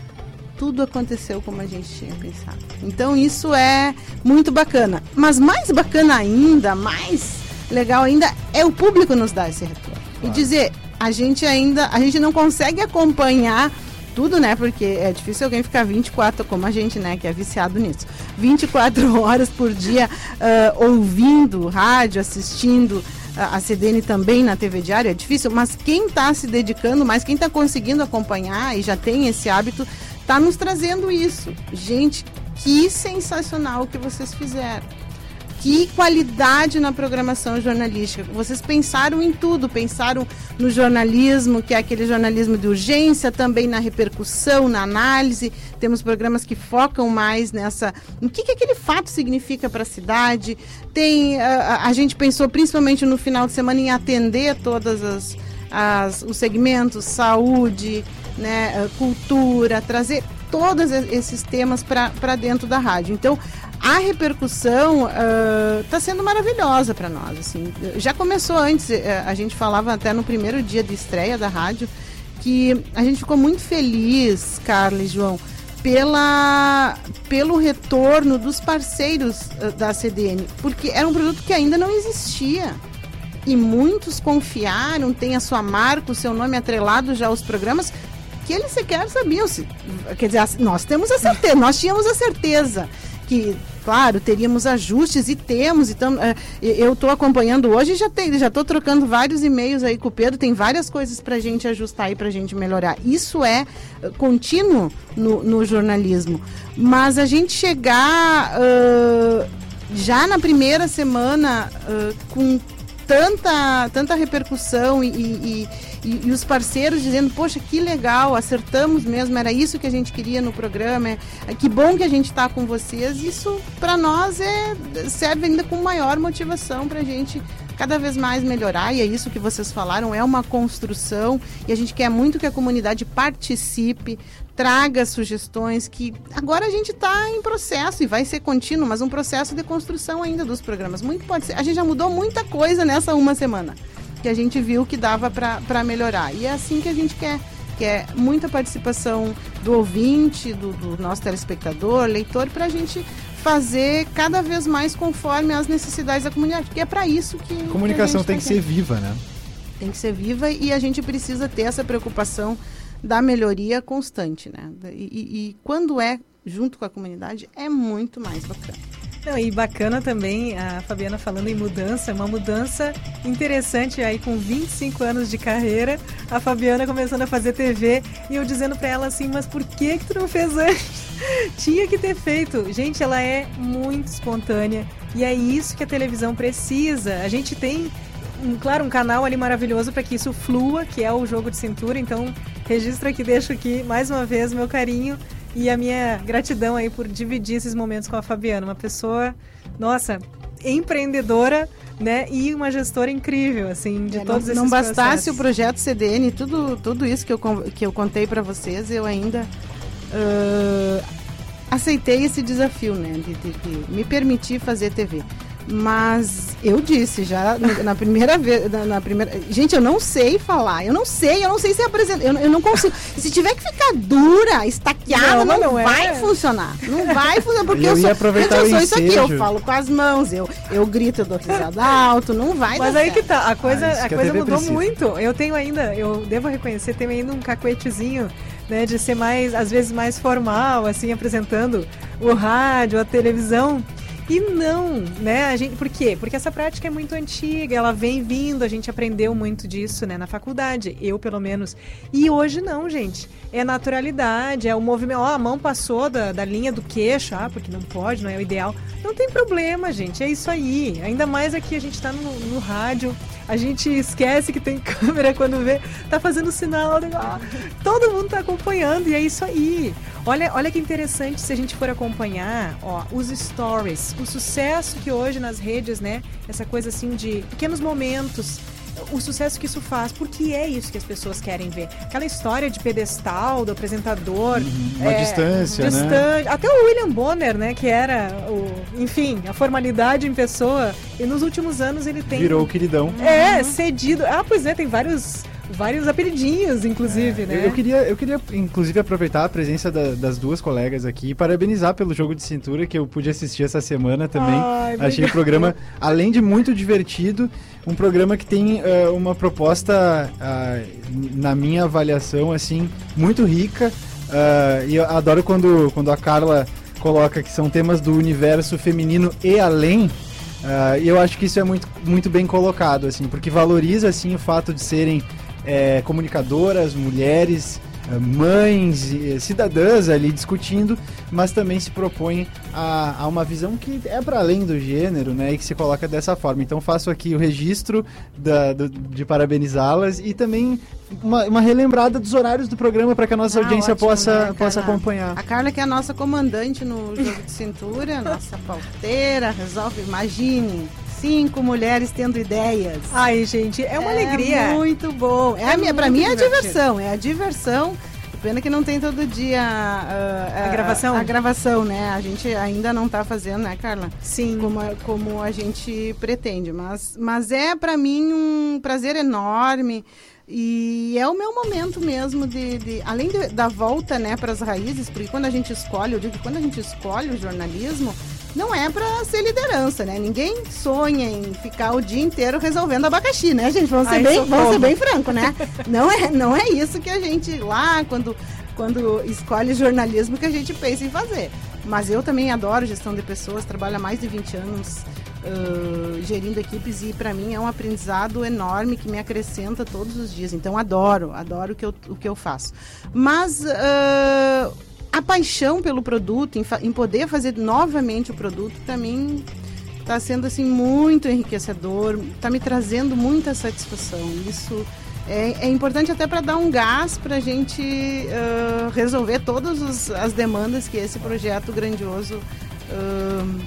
tudo aconteceu como a gente tinha pensado. Então isso é muito bacana. Mas mais bacana ainda, mais legal ainda, é o público nos dar esse retorno. E dizer, a gente ainda, a gente não consegue acompanhar tudo, né? Porque é difícil alguém ficar 24, como a gente, né? Que é viciado nisso. 24 [laughs] horas por dia uh, ouvindo rádio, assistindo a CDN também na TV Diário, é difícil, mas quem está se dedicando mais, quem está conseguindo acompanhar e já tem esse hábito, está nos trazendo isso. Gente, que sensacional que vocês fizeram que qualidade na programação jornalística. Vocês pensaram em tudo, pensaram no jornalismo, que é aquele jornalismo de urgência, também na repercussão, na análise. Temos programas que focam mais nessa. O que, que aquele fato significa para a cidade. Tem. A, a gente pensou principalmente no final de semana em atender todas as, as os segmentos, saúde, né, cultura, trazer todos esses temas para dentro da rádio. Então, a repercussão está uh, sendo maravilhosa para nós. Assim. Já começou antes, uh, a gente falava até no primeiro dia de estreia da rádio, que a gente ficou muito feliz, Carla e João, pela, pelo retorno dos parceiros da CDN, porque era um produto que ainda não existia. E muitos confiaram, tem a sua marca, o seu nome atrelado já aos programas, que eles sequer sabiam se. Quer dizer, nós temos a certeza, nós tínhamos a certeza que claro, teríamos ajustes e temos. Então, é, eu estou acompanhando hoje já tem, já estou trocando vários e-mails aí com o Pedro. Tem várias coisas para a gente ajustar e para a gente melhorar. Isso é uh, contínuo no, no, jornalismo. Mas a gente chegar uh, já na primeira semana uh, com tanta, tanta repercussão e, e, e, e, os parceiros dizendo, poxa, que legal, acertamos mesmo, era isso que a gente queria no programa, é, que bom que a gente está com vocês. Isso para nós é serve ainda com maior motivação para a gente cada vez mais melhorar, e é isso que vocês falaram, é uma construção, e a gente quer muito que a comunidade participe, traga sugestões, que agora a gente está em processo, e vai ser contínuo, mas um processo de construção ainda dos programas. Muito pode ser. A gente já mudou muita coisa nessa uma semana, que a gente viu que dava para melhorar. E é assim que a gente quer que é muita participação do ouvinte, do, do nosso telespectador, leitor, para a gente fazer cada vez mais conforme as necessidades da comunidade, porque é para isso que. A comunicação que a tem tá que ser viva, né? Tem que ser viva e a gente precisa ter essa preocupação da melhoria constante, né? E, e, e quando é junto com a comunidade, é muito mais bacana. Não, e bacana também a Fabiana falando em mudança, uma mudança interessante aí com 25 anos de carreira, a Fabiana começando a fazer TV e eu dizendo para ela assim, mas por que que tu não fez [laughs] antes? Tinha que ter feito. Gente, ela é muito espontânea e é isso que a televisão precisa. A gente tem um, claro, um canal ali maravilhoso para que isso flua, que é o jogo de cintura. Então, registro aqui, deixo aqui mais uma vez meu carinho e a minha gratidão aí por dividir esses momentos com a Fabiana, uma pessoa, nossa, empreendedora, né, e uma gestora incrível, assim, de é, todos não, esses Não bastasse processos. o projeto CDN, tudo, tudo isso que eu, que eu contei para vocês, eu ainda uh, aceitei esse desafio, né, de, de, de me permitir fazer TV. Mas eu disse já na primeira vez, na, na, primeira. Gente, eu não sei falar. Eu não sei, eu não sei se apresentar. Eu, eu não consigo. Se tiver que ficar dura, estaqueada, não, não, não vai é. funcionar. Não vai funcionar. Porque eu, eu sou, gente, eu sou isso aqui. Eu falo com as mãos, eu, eu grito, eu dou risada alto, não vai Mas aí certo. que tá, a coisa, ah, a coisa a mudou precisa. muito. Eu tenho ainda, eu devo reconhecer, tenho ainda um cacuetezinho. Né, de ser mais, às vezes, mais formal, assim, apresentando o rádio, a televisão. E não, né? A gente, por quê? Porque essa prática é muito antiga, ela vem vindo, a gente aprendeu muito disso, né, na faculdade, eu pelo menos. E hoje não, gente. É naturalidade, é o movimento. Ó, a mão passou da, da linha do queixo, ah, porque não pode, não é o ideal. Não tem problema, gente, é isso aí. Ainda mais aqui a gente tá no, no rádio, a gente esquece que tem [laughs] câmera quando vê, tá fazendo sinal, né? todo mundo tá acompanhando e é isso aí. Olha, olha que interessante se a gente for acompanhar, ó, os stories, o sucesso que hoje nas redes, né, essa coisa assim de pequenos momentos, o sucesso que isso faz, porque é isso que as pessoas querem ver. Aquela história de pedestal, do apresentador. Uhum, uma é, distância, né? distante, né? Até o William Bonner, né? Que era, o, enfim, a formalidade em pessoa. E nos últimos anos ele tem. Virou o queridão. É, cedido. Ah, pois é, tem vários vários apelidinhos, inclusive, É, né? Eu, eu queria, eu queria, inclusive, aproveitar a presença da- das duas colegas aqui e parabenizar pelo jogo de cintura que eu pude assistir essa semana também. Ai, Achei o programa, além de muito divertido, um programa que tem eh, uma proposta, ah, na minha avaliação, assim, muito rica. ah, e eu adoro quando, quando a Carla coloca que são temas do universo feminino e além. Ah, E eu acho que isso é muito, muito bem colocado, assim, porque valoriza assim o fato de serem eh, comunicadoras, mulheres, mães, e, eh, cidadãs ali discutindo, mas também se propõe a, a uma visão que é para além do gênero, né, e que se coloca dessa forma. Então faço aqui o registro da- do- de parabenizá-las e também uma, uma relembrada dos horários do programa para que a nossa Ah, audiência ótimo, possa, né, possa acompanhar. A Carla que é a nossa comandante no jogo de cintura, [laughs] nossa pauteira, resolve, imagine, cinco mulheres tendo ideias. Ai, gente, é uma alegria. muito bom. É, É a minha, pra muito mim é a diversão, é a diversão. Pena que não tem todo dia ah, A gravação? A, gravação, né? A gente ainda não tá fazendo, né, Carla? Sim. Como, a- como a gente pretende. Mas, mas é pra mim um prazer enorme. E é o meu momento mesmo de, de- além de- da volta, né, para as raízes, porque quando a gente escolhe, eu digo que quando a gente escolhe o jornalismo, não é para ser liderança, né? Ninguém sonha em ficar o dia inteiro resolvendo abacaxi, né, gente? Vamos ser Ai, bem, vamos ser bem franco, né? Não é, não é isso que a gente lá quando quando escolhe jornalismo que a gente pensa em fazer. Mas eu também adoro gestão de pessoas, trabalho há mais de 20 anos ãh, gerindo equipes e para mim é um aprendizado enorme que me acrescenta todos os dias. Então adoro, adoro o que eu, o que eu faço. Mas ãh, a paixão pelo produto, em, em poder fazer novamente o produto, para mim está sendo assim muito enriquecedor, está me trazendo muita satisfação. Isso é, é importante até para dar um gás para a gente ãh, resolver todas as demandas que esse projeto grandioso ãh,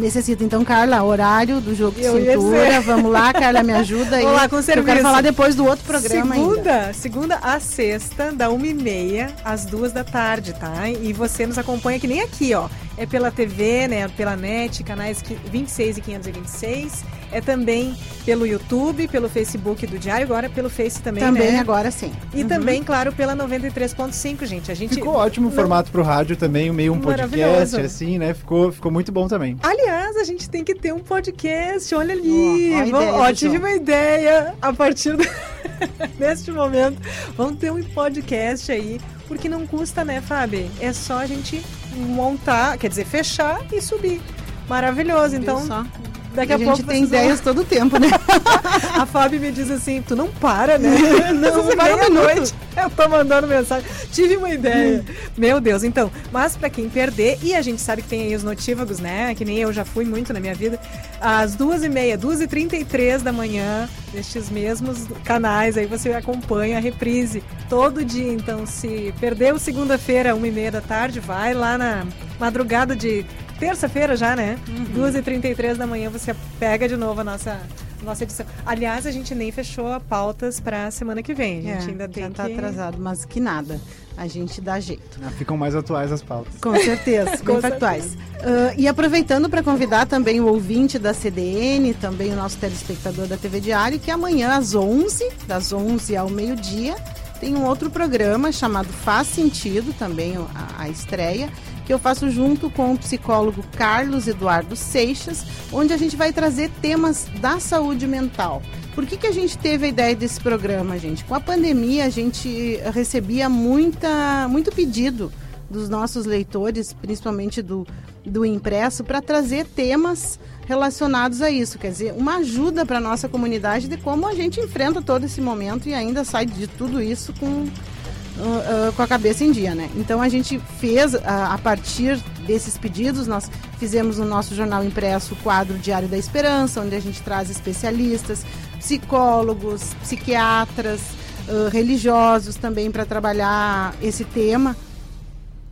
necessita. Então, Carla, horário do jogo de Eu cintura, vamos lá, Carla, me ajuda aí. [laughs] Vamos lá, com Eu serviço. quero falar depois do outro programa ainda. segunda, segunda a sexta, da uma e meia às duas da tarde, tá? E você nos acompanha que nem aqui, ó. É pela TV, né? Pela net, canais qui- 26 e 526. É também pelo YouTube, pelo Facebook do Diário, agora pelo Face também, Também né? agora sim. E Uhum. também, claro, pela 93.5, gente. A gente Ficou ótimo o Não- formato pro rádio também, meio um podcast, assim, né? Ficou, ficou muito bom também. Aliás, a gente tem que ter um podcast, olha ali. Vamos- ideia ó, tive uma ideia a partir do... [laughs] neste momento. Vamos ter um podcast aí, porque não custa, né, Fábio? É só a gente montar, quer dizer, fechar e subir. Maravilhoso. Então, só? Daqui a, a, gente pouco tem vão- ideias todo o tempo, né? [laughs] A Fábio me diz assim, tu não para, né? [laughs] Não, Vocês para um meia-noite. Eu tô mandando mensagem. Tive uma ideia. Meu Deus, então. Mas pra quem perder, e a gente sabe que tem aí os notívagos, né? Que nem eu já fui muito na minha vida. Às duas e meia, duas e trinta e três da manhã, nestes mesmos canais, aí você acompanha a reprise todo dia. Então, se perdeu segunda-feira, uma e meia da tarde, vai lá na madrugada de terça-feira já, né? Uhum. Duas e trinta e três da manhã, você pega de novo a nossa nossa edição. Aliás, a gente nem fechou pautas pra semana que vem. A gente É, ainda tem já tá que... atrasado, mas que nada. A gente dá jeito. Ah, Ficam mais atuais as pautas. Com certeza, [laughs] Com bem factuais. Ah, e aproveitando para convidar também o ouvinte da CDN, também o nosso telespectador da TV Diário, que amanhã às 11, das 11 ao meio-dia, tem um outro programa chamado Faz Sentido, também a, a estreia, que eu faço junto com o psicólogo Carlos Eduardo Seixas, onde a gente vai trazer temas da saúde mental. Por que, que a gente teve a ideia desse programa, gente? Com a pandemia, a gente recebia muita, muito pedido dos nossos leitores, principalmente do, do impresso, para trazer temas relacionados a isso. Quer dizer, uma ajuda para a nossa comunidade de como a gente enfrenta todo esse momento e ainda sai de tudo isso com, uh, com a cabeça em dia, né? Então a gente fez, uh, a partir desses pedidos, nós fizemos no nosso jornal impresso o quadro Diário da Esperança, onde a gente traz especialistas, psicólogos, psiquiatras, religiosos também para trabalhar esse tema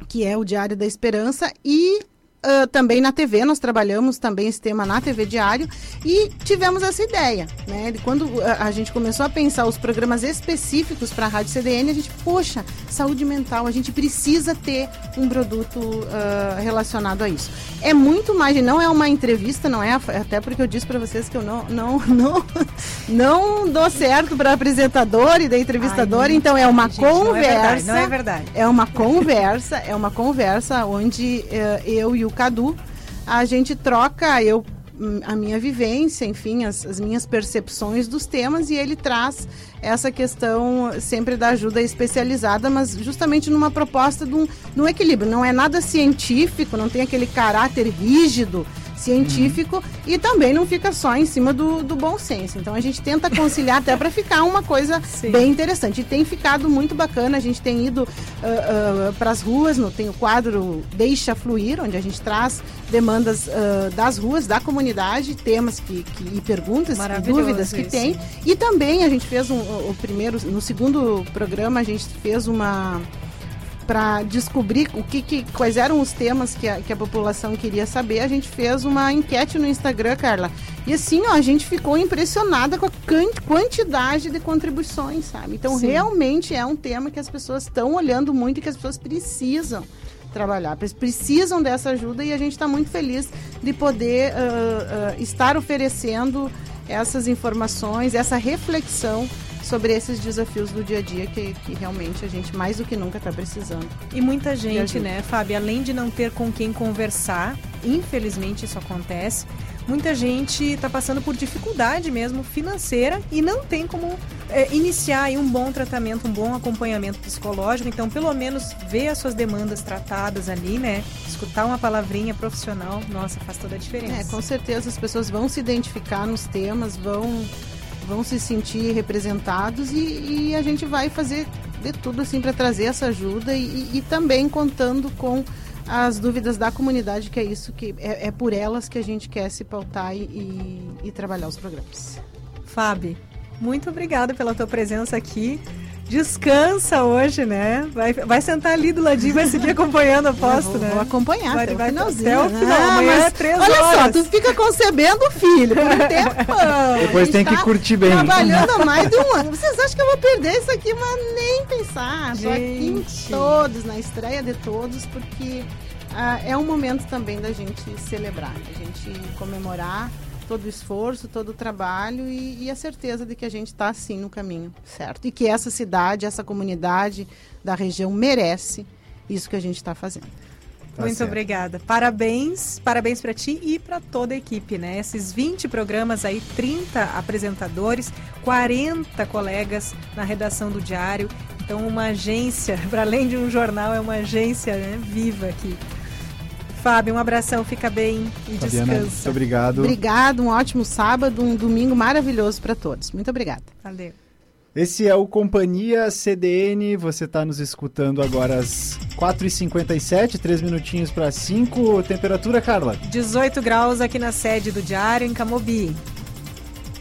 que é o Diário da Esperança, e uh, também na TV, nós trabalhamos também esse tema na TV Diário e tivemos essa ideia, né? De quando a, a gente começou a pensar os programas específicos para a Rádio CDN, a gente, poxa, saúde mental, a gente precisa ter um produto uh, relacionado a isso. É muito mais, não é uma entrevista, não é, até porque eu disse para vocês que eu não, não, [laughs] não, não dou certo para apresentador e da entrevistadora, então é uma gente, conversa. Não é verdade, não é verdade. É uma conversa, é uma conversa onde uh, eu e o Cadu, a gente troca, eu a minha vivência, enfim, as, as, minhas percepções dos temas e ele traz essa questão sempre da ajuda especializada, mas justamente numa proposta de um, de um equilíbrio. Não é nada científico, não tem aquele caráter rígido científico uhum. e também não fica só em cima do, do bom senso. Então a gente tenta conciliar até para ficar uma coisa [laughs] Sim. bem interessante. E tem ficado muito bacana, a gente tem ido uh, uh, para as ruas, no, tem o quadro Deixa Fluir, onde a gente traz demandas uh, das ruas, da comunidade, temas que, que e perguntas e dúvidas que isso. tem. E também a gente fez um, o primeiro, no segundo programa, a gente fez uma para descobrir o que, que, quais eram os temas que a, que a população queria saber, a gente fez uma enquete no Instagram, Carla. E assim, ó, a gente ficou impressionada com a quantidade de contribuições, sabe? Então, Sim. realmente é um tema que as pessoas estão olhando muito e que as pessoas precisam trabalhar, precisam dessa ajuda e a gente está muito feliz de poder uh, uh, estar oferecendo essas informações, essa reflexão sobre esses desafios do dia a dia que, que realmente a gente mais do que nunca está precisando. E muita gente, né, Fábio, além de não ter com quem conversar, infelizmente isso acontece, muita gente está passando por dificuldade mesmo financeira e não tem como é, iniciar um bom tratamento, um bom acompanhamento psicológico. Então, pelo menos ver as suas demandas tratadas ali, né? Escutar uma palavrinha profissional, nossa, faz toda a diferença. É, com certeza as pessoas vão se identificar nos temas, vão vão se sentir representados e, e a gente vai fazer de tudo assim para trazer essa ajuda e, e, também contando com as dúvidas da comunidade, que é isso que é, é por elas que a gente quer se pautar e, e trabalhar os programas. Fábio, muito obrigada pela tua presença aqui descansa hoje, né? Vai, vai sentar ali do ladinho, vai seguir acompanhando, aposto, vou, né? Vou acompanhar vai, até vai finalzinho. Até o final, amanhã é três olha horas. só, tu fica concebendo o filho por um [laughs] tempão. Depois tem que tá curtir bem. Trabalhando há mais de um ano. Vocês acham que eu vou perder isso aqui, mas nem pensar. Tô aqui em todos, na estreia de todos, porque uh, é um momento também da gente celebrar, da gente comemorar todo o esforço, todo o trabalho e, e a certeza de que a gente está assim no caminho certo. E que essa cidade, essa comunidade da região merece isso que a gente está fazendo. Tá Muito certo. obrigada. Parabéns, parabéns para ti e para toda a equipe, né? Esses 20 programas aí, 30 apresentadores, 40 colegas na redação do Diário. Então, uma agência, [laughs] para além de um jornal, é uma agência né, viva aqui. Fábio, um abração, fica bem e Fabiana, descansa. Muito obrigado. Obrigado, um ótimo sábado, um domingo maravilhoso para todos. Muito obrigada. Valeu. Esse é o Companhia CDN. Você está nos escutando agora às 4h57, 3 minutinhos para 5. Temperatura, Carla? 18 graus aqui na sede do Diário, em Camobi.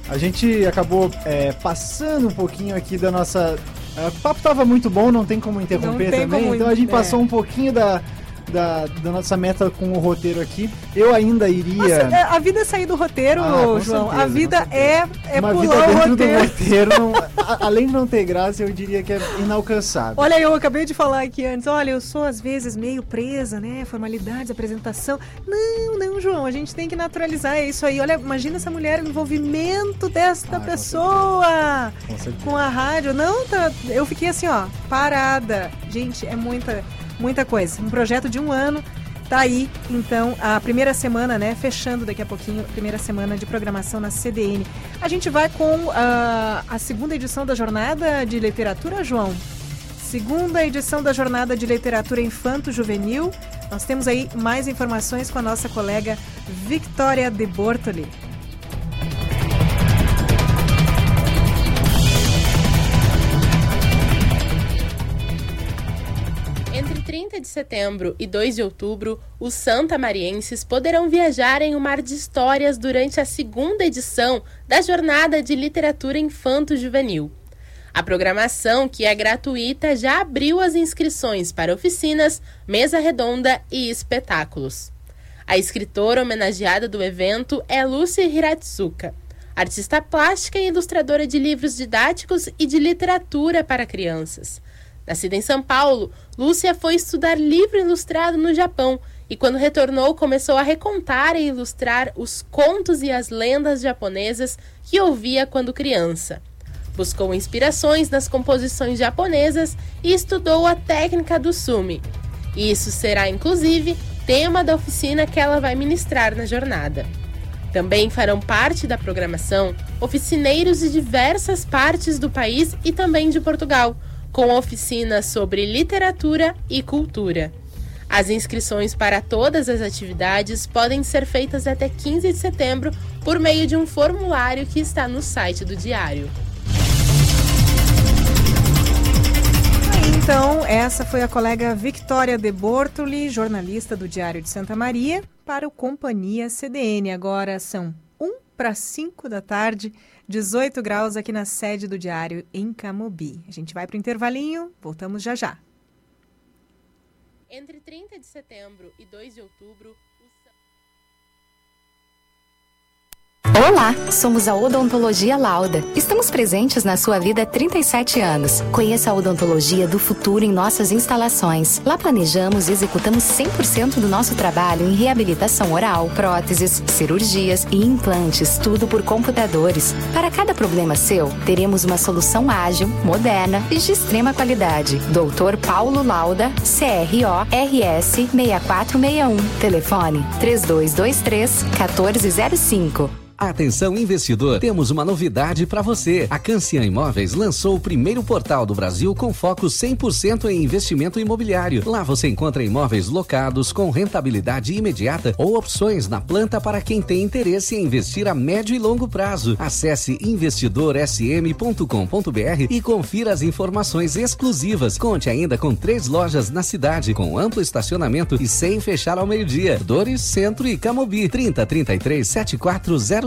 A gente acabou é, passando um pouquinho aqui da nossa. O papo estava muito bom, não tem como interromper tem também. Como... Então a gente é. passou um pouquinho da, da, da nossa meta com o roteiro aqui, eu ainda iria. Nossa, é, a vida é sair do roteiro, ah, João. Certeza, a vida é, é Uma pular dentro roteiro. roteiro, não, a, além de não ter graça, eu diria que é inalcançável. Olha, eu acabei de falar aqui antes, olha, eu sou às vezes meio presa, né? Formalidades, apresentação. Não, não, João, a gente tem que naturalizar é isso aí. Olha, imagina essa mulher, o envolvimento desta ah, pessoa com, com a rádio. Não, tá, eu fiquei assim, ó, parada. Gente, é muita muita coisa. Um projeto de um ano. Tá aí, então, a primeira semana, né? Fechando daqui a pouquinho, primeira semana de programação na CDN. A gente vai com uh, a segunda edição da Jornada de Literatura, João. Segunda edição da Jornada de Literatura Infanto Juvenil. Nós temos aí mais informações com a nossa colega Victoria de Bortoli. De setembro e 2 de outubro, os santamarienses poderão viajar em um mar de histórias durante a segunda edição da Jornada de Literatura Infanto-Juvenil. A programação, que é gratuita, já abriu as inscrições para oficinas, mesa redonda e espetáculos. A escritora homenageada do evento é Lucy Hiratsuka, artista plástica e ilustradora de livros didáticos e de literatura para crianças. Nascida em São Paulo, Lúcia foi estudar livro ilustrado no Japão e, quando retornou, começou a recontar e ilustrar os contos e as lendas japonesas que ouvia quando criança. Buscou inspirações nas composições japonesas e estudou a técnica do sumi. Isso será, inclusive, tema da oficina que ela vai ministrar na jornada. Também farão parte da programação oficineiros de diversas partes do país e também de Portugal, com oficinas sobre literatura e cultura. As inscrições para todas as atividades podem ser feitas até 15 de setembro por meio de um formulário que está no site do Diário. Então, essa foi a colega Victoria de Bortoli, jornalista do Diário de Santa Maria, para o Companhia CDN. Agora são 1 para 5 da tarde, 18 graus aqui na sede do Diário em Camobi. A gente vai para o intervalinho, voltamos já já. Entre 30 de setembro e 2 de outubro, Olá, somos a Odontologia Lauda. Estamos presentes na sua vida há 37 anos. Conheça a odontologia do futuro em nossas instalações. Lá planejamos e executamos 100% do nosso trabalho em reabilitação oral, próteses, cirurgias e implantes, tudo por computadores. Para cada problema seu, teremos uma solução ágil, moderna e de extrema qualidade. Doutor Paulo Lauda, CRO RS 6461. Telefone 3223 1405. Atenção investidor, temos uma novidade para você. A Cancian Imóveis lançou o primeiro portal do Brasil com foco 100% em investimento imobiliário. Lá você encontra imóveis locados com rentabilidade imediata ou opções na planta para quem tem interesse em investir a médio e longo prazo. Acesse investidorsm.com.br e confira as informações exclusivas. Conte ainda com três lojas na cidade, com amplo estacionamento e sem fechar ao meio-dia. Dores, Centro e Camobi 3033 7400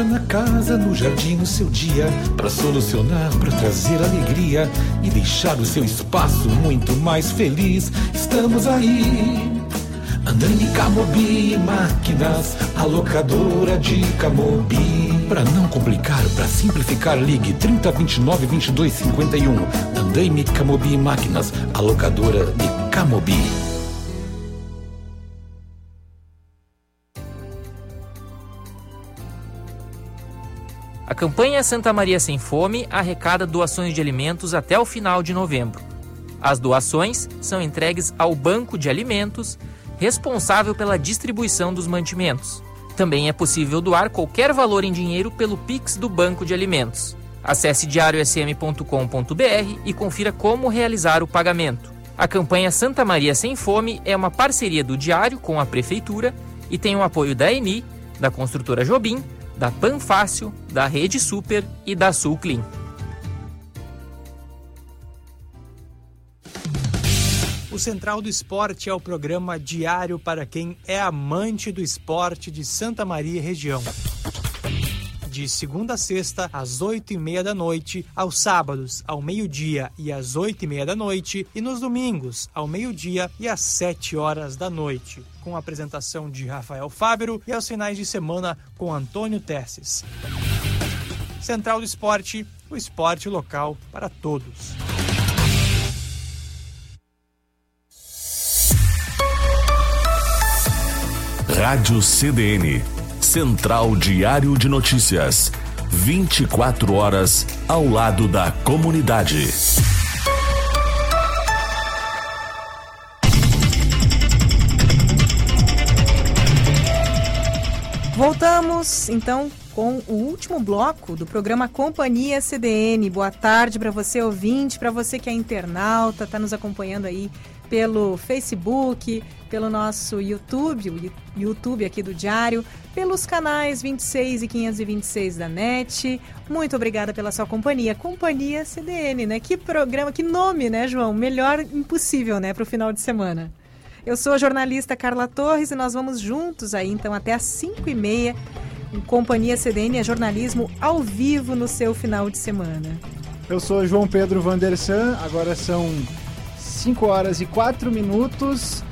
Obra na casa, no jardim, no seu dia, para solucionar, para trazer alegria e deixar o seu espaço muito mais feliz. Estamos aí. Andando em Camobi, máquinas, a locadora de Camobi. Para não complicar, para simplificar, ligue 3029 2251. Andaime Camobi Máquinas, a locadora de Camobi. A campanha Santa Maria Sem Fome arrecada doações de alimentos até o final de novembro. As doações são entregues ao Banco de Alimentos, responsável pela distribuição dos mantimentos. Também é possível doar qualquer valor em dinheiro pelo Pix do Banco de Alimentos. Acesse diariosm.com.br e confira como realizar o pagamento. A campanha Santa Maria Sem Fome é uma parceria do Diário com a Prefeitura e tem o apoio da ENI, da construtora Jobim da Panfácil, da Rede Super e da Sul Clean. O Central do Esporte é o programa diário para quem é amante do esporte de Santa Maria região de segunda a sexta, às oito e meia da noite, aos sábados, ao meio-dia e às oito e meia da noite, e nos domingos, ao meio-dia e às sete horas da noite, com a apresentação de Rafael Fábero e aos finais de semana com Antônio Tesses. Central do Esporte, o esporte local para todos. Rádio CDN Central Diário de Notícias. 24 horas ao lado da comunidade. Voltamos então com o último bloco do programa Companhia CDN. Boa tarde para você ouvinte, para você que é internauta, está nos acompanhando aí pelo Facebook, pelo nosso YouTube, o YouTube aqui do Diário, pelos canais 26 e 526 da NET. Muito obrigada pela sua companhia. Companhia CDN, né? Que programa, que nome, né, João? Melhor impossível, né, para o final de semana. Eu sou a jornalista Carla Torres e nós vamos juntos aí, então, até às 5 e meia. Companhia CDN é jornalismo ao vivo no seu final de semana. Eu sou João Pedro Vandersan, agora são 5 horas e 4 minutos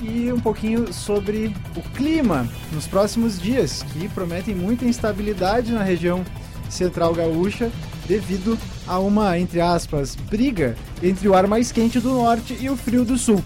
e um pouquinho sobre o clima nos próximos dias, que prometem muita instabilidade na região central gaúcha devido a uma, entre aspas, briga entre o ar mais quente do norte e o frio do sul.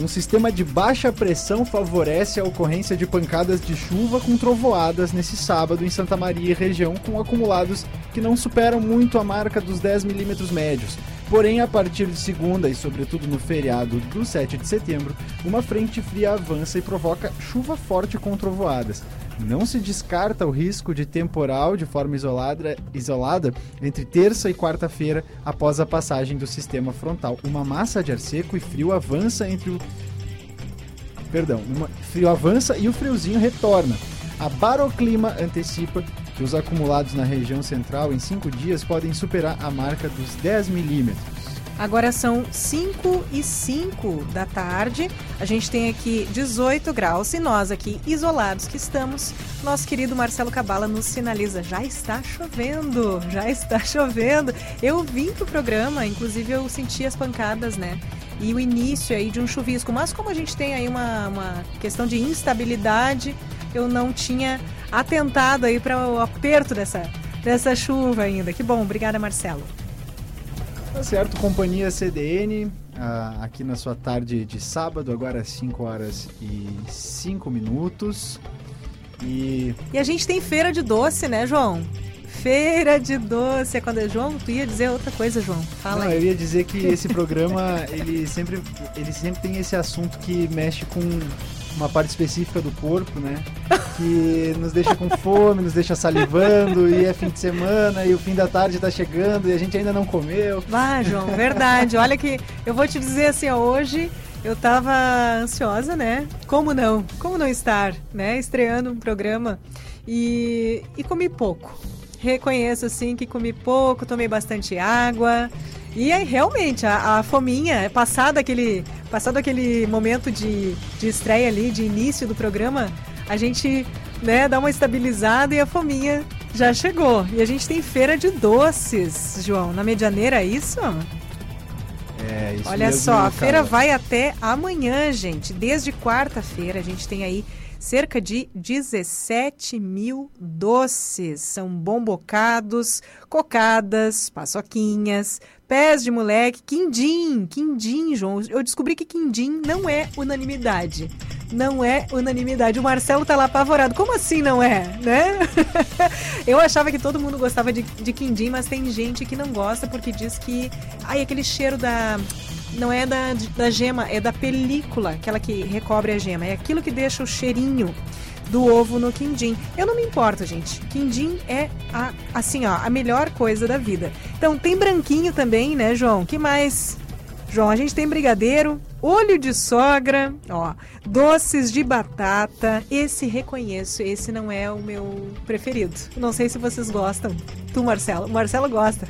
Um sistema de baixa pressão favorece a ocorrência de pancadas de chuva com trovoadas nesse sábado em Santa Maria e região, com acumulados que não superam muito a marca dos 10 milímetros médios. Porém, a partir de segunda e sobretudo no feriado do 7 de setembro, uma frente fria avança e provoca chuva forte com trovoadas. Não se descarta o risco de temporal de forma isolada, isolada entre terça e quarta-feira após a passagem do sistema frontal. Uma massa de ar seco e frio avança entre o Perdão, uma frio avança e o friozinho retorna. A Baroclima antecipa que os acumulados na região central em cinco dias podem superar a marca dos 10 milímetros. Agora são 5 e 5 da tarde. A gente tem aqui 18 graus e nós aqui isolados que estamos, nosso querido Marcelo Cabala nos sinaliza: já está chovendo, já está [laughs] chovendo. Eu vim pro programa, inclusive eu senti as pancadas, né? E o início aí de um chuvisco. Mas como a gente tem aí uma, uma questão de instabilidade, eu não tinha atentado aí para o aperto dessa, dessa chuva ainda. Que bom, obrigada Marcelo. Tá certo, companhia CDN, ah, aqui na sua tarde de sábado, agora às 5 horas e 5 minutos. E... e a gente tem feira de doce, né, João? Feira de doce. É quando é João, tu ia dizer outra coisa, João. Fala Não, aí. eu ia dizer que esse [laughs] programa, ele sempre, ele sempre tem esse assunto que mexe com uma parte específica do corpo, né? Que nos deixa com fome, nos deixa salivando, e é fim de semana, e o fim da tarde tá chegando, e a gente ainda não comeu. Ah, João, verdade. Olha que eu vou te dizer assim, hoje eu tava ansiosa, né? Como não? Como não estar, né? Estreando um programa e, e comi pouco. Reconheço, assim, que comi pouco, tomei bastante água. E aí, realmente, a, a fominha, passado aquele, passado aquele momento de, de estreia ali, de início do programa, a gente né, dá uma estabilizada e a fominha já chegou. E a gente tem feira de doces, João, na Medianeira, é isso? É, isso Olha mesmo, só, a feira vai até amanhã, gente. Desde quarta-feira, a gente tem aí cerca de 17 mil doces. São bombocados, cocadas, paçoquinhas, pés de moleque, quindim, quindim, João. Eu descobri que quindim não é unanimidade. Não é unanimidade. O Marcelo tá lá apavorado. Como assim não é, né? [laughs] Eu achava que todo mundo gostava de, de quindim, mas tem gente que não gosta porque diz que... Ai, aquele cheiro da... Não é da, da gema, é da película, aquela que recobre a gema. É aquilo que deixa o cheirinho do ovo no quindim. Eu não me importo, gente. Quindim é a, assim, ó, a melhor coisa da vida. Então tem branquinho também, né, João? Que mais? João, a gente tem brigadeiro, olho de sogra, ó, doces de batata. Esse reconheço, esse não é o meu preferido. Não sei se vocês gostam. Tu, Marcelo. Marcelo gosta.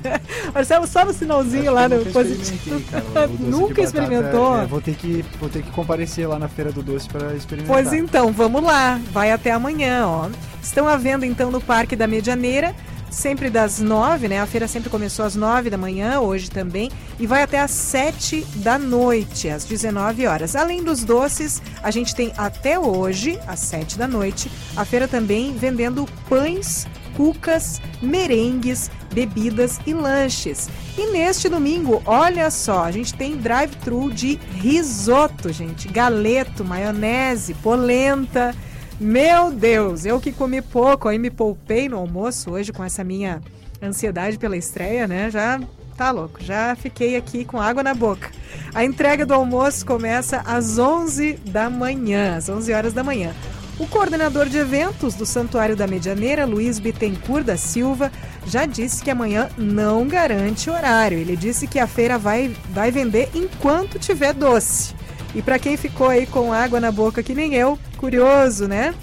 [laughs] Marcelo só no sinalzinho lá no positivo. Cara, o [laughs] Nunca experimentou? é, vou, ter que, vou ter que comparecer lá na Feira do Doce para experimentar. Pois então, vamos lá. Vai até amanhã, ó. Estão à venda então no Parque da Medianeira, sempre das nove, né? A feira sempre começou às nove da manhã, hoje também, e vai até às sete da noite, às 19 horas. Além dos doces, a gente tem até hoje, às sete da noite, a feira também vendendo pães, cucas, merengues, bebidas e lanches. E neste domingo, olha só, a gente tem drive-thru de risoto, gente, galeto, maionese, polenta. Meu Deus, eu que comi pouco, aí me poupei no almoço hoje com essa minha ansiedade pela estreia, né? Já tá louco, já fiquei aqui com água na boca. A entrega do almoço começa às 11 da manhã, às 11 horas da manhã. O coordenador de eventos do Santuário da Medianeira, Luiz Bittencourt da Silva, já disse que amanhã não garante horário. Ele disse que a feira vai, vai vender enquanto tiver doce. E para quem ficou aí com água na boca que nem eu, curioso, né?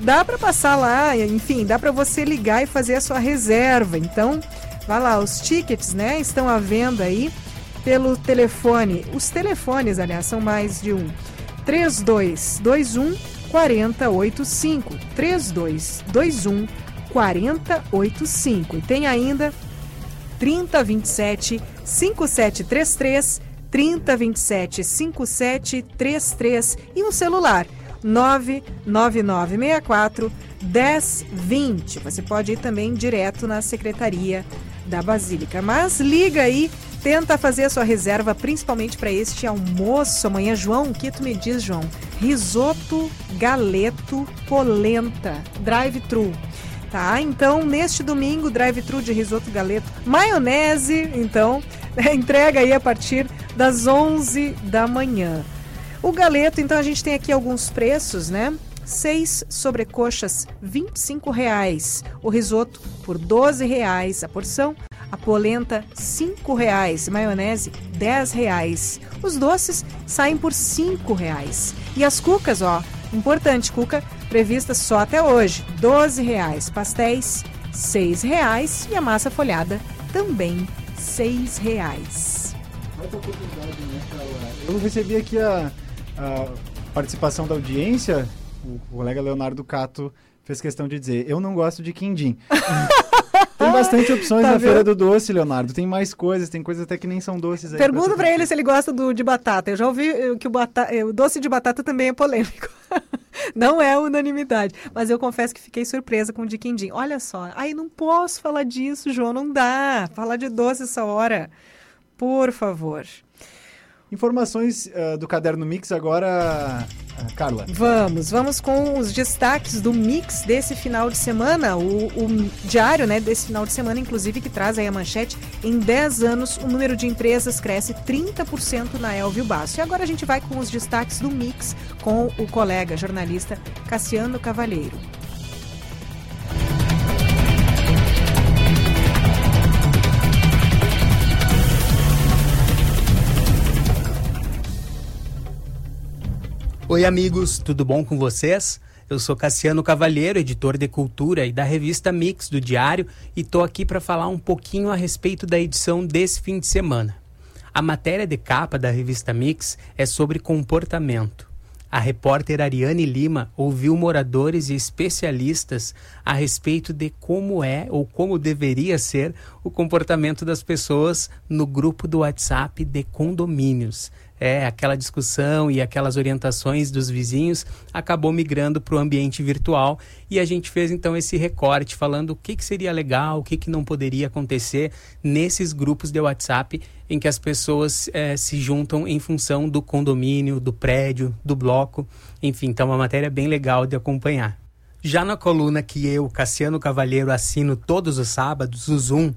Dá para passar lá, enfim, dá para você ligar e fazer a sua reserva. Então, vá lá, os tickets, né, estão à venda aí pelo telefone. Os telefones, aliás, são mais de um. 3221 4085. 3221 4085. E tem ainda 3027 5733 3027 5733 e um celular 99964 1020. Você pode ir também direto na secretaria da Basílica. Mas liga aí, tenta fazer a sua reserva, principalmente para este almoço amanhã. João, o que tu me diz, João? Risoto, galeto, polenta, drive-thru. Tá? Então, neste domingo, drive-thru de risoto galeto, maionese, então, [laughs] entrega aí a partir das 11 da manhã. O galeto, então, a gente tem aqui alguns preços, né? Seis sobrecoxas, R$ reais. O risoto por R$ reais a porção. A polenta, R$ reais. Maionese, R$ reais. Os doces saem por R$ reais. E as cucas, ó, importante, cuca prevista só até hoje, R$ reais. Pastéis, R$ reais. E a massa folhada, também R$ reais. Eu recebi aqui a, a participação da audiência. O colega Leonardo Cato fez questão de dizer: Eu não gosto de quindim. [laughs] Tem bastante opções Tá na vendo? Feira do Doce, Leonardo. Tem mais coisas, tem coisas até que nem são doces aí. Pergunta para ele se ele gosta do, de batata. Eu já ouvi eh, que o, bata- eh, o doce de batata também é polêmico. [laughs] não é unanimidade. Mas eu confesso que fiquei surpresa com o de quindim. Olha só. Ai, não posso falar disso, João. Não dá. Falar de doce essa hora. Por favor. Informações ah, do Caderno Mix agora, ah, Carla. Vamos, vamos com os destaques do mix desse final de semana, o, o diário né, desse final de semana, inclusive, que traz aí a manchete. Em 10 anos, o número de empresas cresce 30% na Elvio Basso. E agora a gente vai com os destaques do mix com o colega jornalista Cassiano Cavalheiro. Oi, amigos, tudo bom com vocês? Eu sou Cassiano Cavalheiro, editor de cultura e da revista Mix do Diário, e estou aqui para falar um pouquinho a respeito da edição desse fim de semana. A matéria de capa da revista Mix é sobre comportamento. A repórter Ariane Lima ouviu moradores e especialistas a respeito de como é ou como deveria ser o comportamento das pessoas no grupo do WhatsApp de condomínios. É, aquela discussão e aquelas orientações dos vizinhos acabou migrando para o ambiente virtual e a gente fez então esse recorte falando o que, que seria legal, o que, que não poderia acontecer nesses grupos de WhatsApp em que as pessoas eh, se juntam em função do condomínio, do prédio, do bloco. Enfim, então é uma matéria bem legal de acompanhar. Já na coluna que eu, Cassiano Cavalheiro, assino todos os sábados, o Zoom,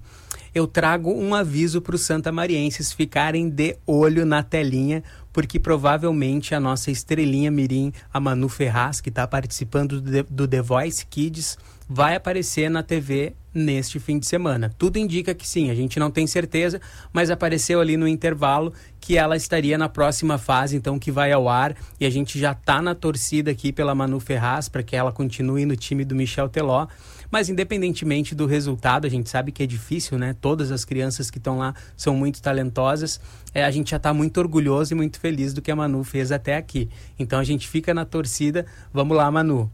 eu trago um aviso para os santamarienses ficarem de olho na telinha, porque provavelmente a nossa estrelinha mirim, a Manu Ferraz, que está participando do The, Voice Kids, vai aparecer na TV neste fim de semana. Tudo indica que sim, a gente não tem certeza, mas apareceu ali no intervalo que ela estaria na próxima fase, então que vai ao ar, e a gente já está na torcida aqui pela Manu Ferraz para que ela continue no time do Michel Teló. Mas independentemente do resultado, a gente sabe que é difícil, né? Todas as crianças que estão lá são muito talentosas. É, a gente já está muito orgulhoso e muito feliz do que a Manu fez até aqui. Então a gente fica na torcida. Vamos lá, Manu.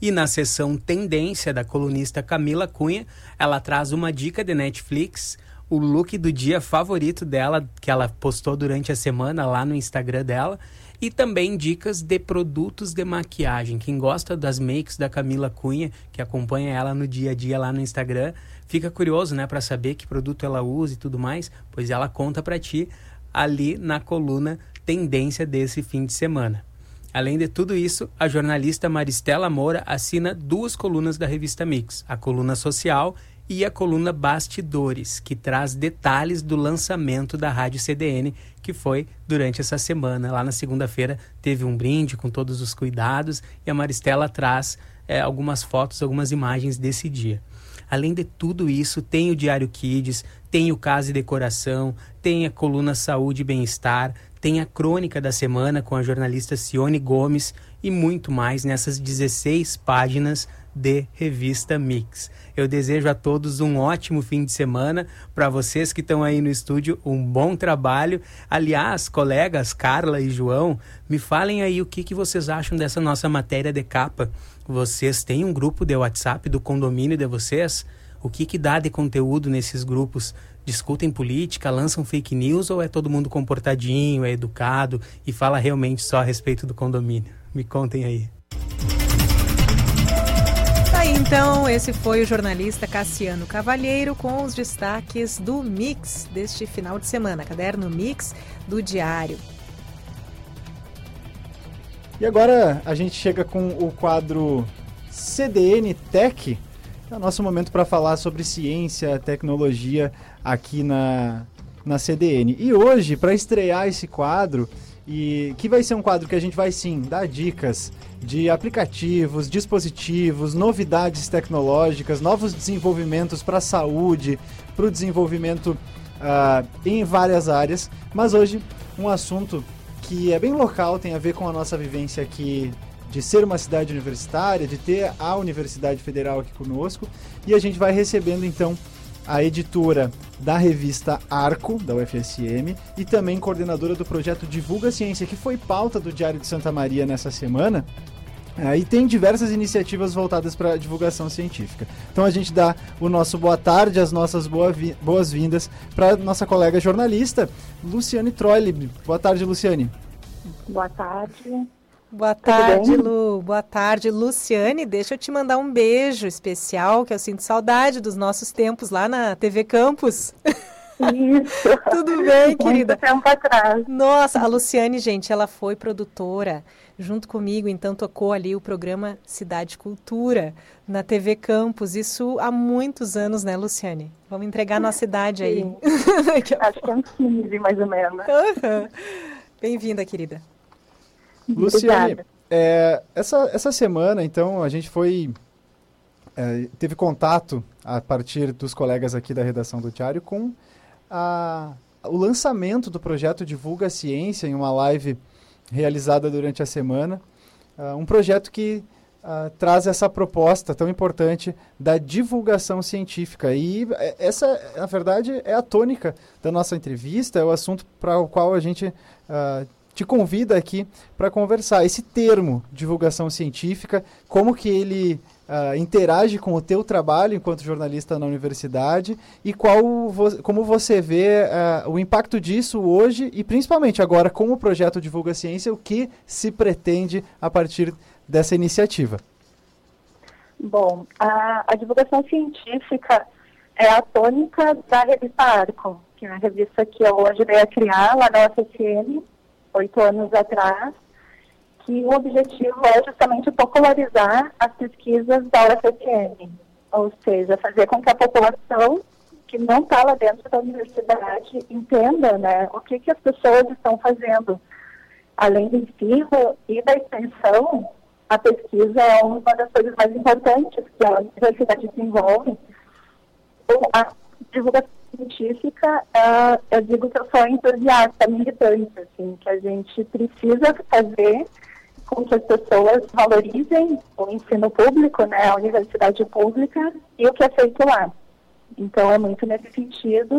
E na sessão Tendência da colunista Camila Cunha, ela traz uma dica de Netflix, o look do dia favorito dela, que ela postou durante a semana lá no Instagram dela, e também dicas de produtos de maquiagem. Quem gosta das makes da Camila Cunha, que acompanha ela no dia a dia lá no Instagram, fica curioso, né, para saber que produto ela usa e tudo mais, pois ela conta para ti ali na coluna Tendência desse fim de semana. Além de tudo isso, a jornalista Maristela Moura assina duas colunas da revista Mix, a coluna social e a coluna Bastidores, que traz detalhes do lançamento da Rádio CDN, que foi durante essa semana. Lá na segunda-feira teve um brinde com todos os cuidados e a Maristela traz é, algumas fotos, algumas imagens desse dia. Além de tudo isso, tem o Diário Kids, tem o Casa e Decoração, tem a coluna Saúde e Bem-Estar, tem a crônica da semana com a jornalista Cione Gomes e muito mais nessas 16 páginas de revista Mix. Eu desejo a todos um ótimo fim de semana. Para vocês que estão aí no estúdio, um bom trabalho. Aliás, colegas Carla e João, me falem aí o que, que vocês acham dessa nossa matéria de capa. Vocês têm um grupo de WhatsApp do condomínio de vocês? O que, que dá de conteúdo nesses grupos? Discutem política, lançam fake news ou é todo mundo comportadinho, é educado e fala realmente só a respeito do condomínio? Me contem aí. Então, esse foi o jornalista Cassiano Cavalheiro com os destaques do Mix deste final de semana, caderno Mix do Diário. E agora a gente chega com o quadro CDN Tech, é o nosso momento para falar sobre ciência, tecnologia aqui na, na CDN. E hoje, para estrear esse quadro, e que vai ser um quadro que a gente vai sim dar dicas de aplicativos, dispositivos, novidades tecnológicas, novos desenvolvimentos para a saúde, para o desenvolvimento uh, em várias áreas. Mas hoje um assunto que é bem local, tem a ver com a nossa vivência aqui de ser uma cidade universitária, de ter a Universidade Federal aqui conosco. E a gente vai recebendo então a editora da revista Arco, da UFSM, e também coordenadora do projeto Divulga Ciência, que foi pauta do Diário de Santa Maria nessa semana. É, e tem diversas iniciativas voltadas para divulgação científica. Então a gente dá o nosso boa tarde, as nossas boas-vindas para nossa colega jornalista, Luciane Troile. Boa tarde, Luciane. Boa tarde. Boa tarde, Lu. Boa tarde, Luciane. Deixa eu te mandar um beijo especial, que eu sinto saudade dos nossos tempos lá na TV Campus. Isso. [laughs] Tudo bem, querida? Muito tempo atrás. Nossa, a Luciane, gente, ela foi produtora junto comigo, então tocou ali o programa Cidade Cultura na TV Campus. Isso há muitos anos, né, Luciane? Vamos entregar a nossa idade aí. Acho que é uns 15, mais ou menos. Uhum. Bem-vinda, querida. Luciane, é, essa, essa semana, então, a gente foi. É, teve contato a partir dos colegas aqui da redação do Diário com a, o lançamento do projeto Divulga a Ciência em uma live realizada durante a semana. Uh, um projeto que uh, traz essa proposta tão importante da divulgação científica. E é, essa, na verdade, é a tônica da nossa entrevista, é o assunto para o qual a gente uh, te convida aqui para conversar. Esse termo, divulgação científica, como que ele uh, interage com o teu trabalho enquanto jornalista na universidade e qual vo como você vê uh, o impacto disso hoje e principalmente agora com o projeto Divulga Ciência, o que se pretende a partir dessa iniciativa? Bom, a, a divulgação científica é a tônica da revista Arco, que é a revista que eu veio a criar lá na UFSM oito anos atrás, que o objetivo é justamente popularizar as pesquisas da UFSM, ou seja, fazer com que a população que não está lá dentro da universidade entenda né, o que, que as pessoas estão fazendo. Além do ensino e da extensão, a pesquisa é uma das coisas mais importantes que a universidade desenvolve. A divulgação científica, uh, eu digo que eu sou entusiasta, militante, assim, que a gente precisa fazer com que as pessoas valorizem o ensino público, né, a universidade pública e o que é feito lá. Então é muito nesse sentido.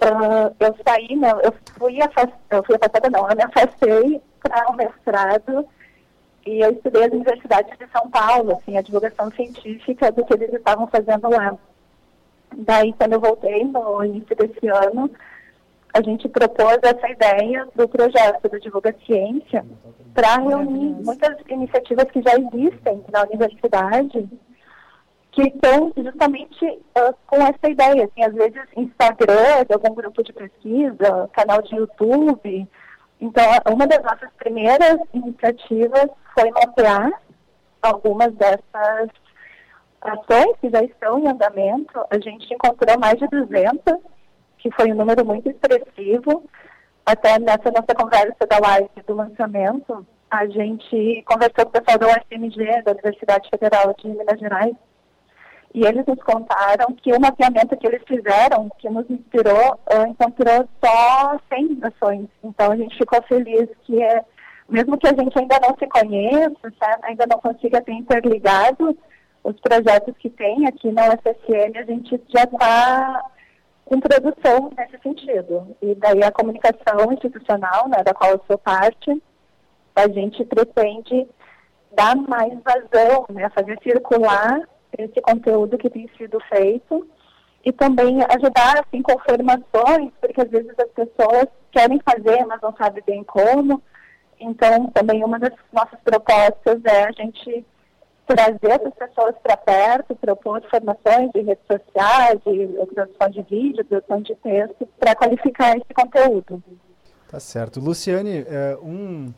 Uh, eu saí, né, eu fui afastada, eu fui afastada não, eu me afastei para o mestrado e eu estudei as universidades de São Paulo, assim, a divulgação científica do que eles estavam fazendo lá. Daí, quando eu voltei no início desse ano, a gente propôs essa ideia do projeto do Divulga Ciência para reunir muitas iniciativas que já existem na universidade que estão justamente uh, com essa ideia, assim, às vezes Instagram, algum grupo de pesquisa, canal de YouTube, Então, uma das nossas primeiras iniciativas foi mapear algumas dessas ações que já estão em andamento. A gente encontrou mais de 200, que foi um número muito expressivo. Até nessa nossa conversa da live do lançamento, a gente conversou com o pessoal da UFMG, da Universidade Federal de Minas Gerais, e eles nos contaram que o mapeamento que eles fizeram, que nos inspirou, uh, encontrou só 100 ações. Então a gente ficou feliz que, é, mesmo que a gente ainda não se conheça, ainda não consiga ter interligado os projetos que tem aqui na UFSM, a gente já está com produção nesse sentido. E daí a comunicação institucional, né, da qual eu sou parte, a gente pretende dar mais vazão, né, fazer circular esse conteúdo que tem sido feito e também ajudar assim com formações, porque às vezes as pessoas querem fazer, mas não sabem bem como. Então, também uma das nossas propostas é a gente trazer as pessoas para perto, propor formações de redes sociais, de produção de vídeo, produção de texto, para qualificar esse conteúdo. Tá certo. Luciane, é, um,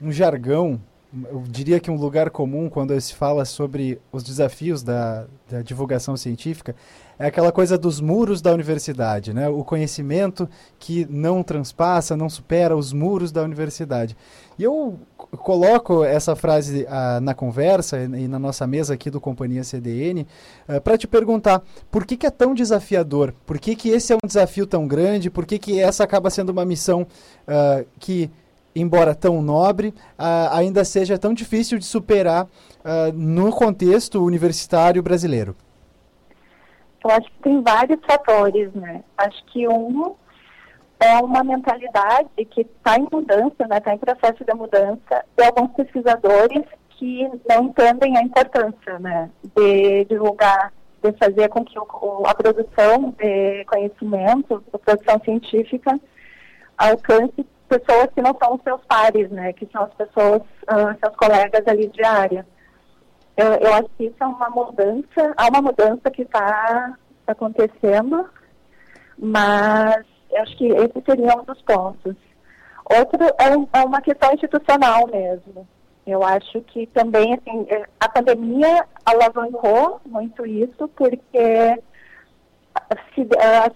um jargão eu diria que um lugar comum quando se fala sobre os desafios da, da, divulgação científica é aquela coisa dos muros da universidade, né? O conhecimento que não transpassa, não supera os muros da universidade. E eu coloco essa frase uh, na conversa e na nossa mesa aqui do Companhia CDN eh, para te perguntar por que, que, é tão desafiador? Por que, que esse é um desafio tão grande? Por que, que essa acaba sendo uma missão uh, que embora tão nobre, uh, ainda seja tão difícil de superar uh, no contexto universitário brasileiro? Eu acho que tem vários fatores, né? Acho que um é uma mentalidade que está em mudança, né? Está em processo de mudança e alguns pesquisadores que não entendem a importância, né? De divulgar, de fazer com que o, a produção de conhecimento, a produção científica alcance pessoas que não são seus pares, né? Que são as pessoas, uh, seus colegas ali de área. Eu, eu, acho que isso é uma mudança, há uma mudança que está acontecendo, mas eu acho que esse seria um dos pontos. Outro é, é uma questão institucional mesmo. Eu acho que também, assim, a pandemia alavancou muito isso, porque se, uh,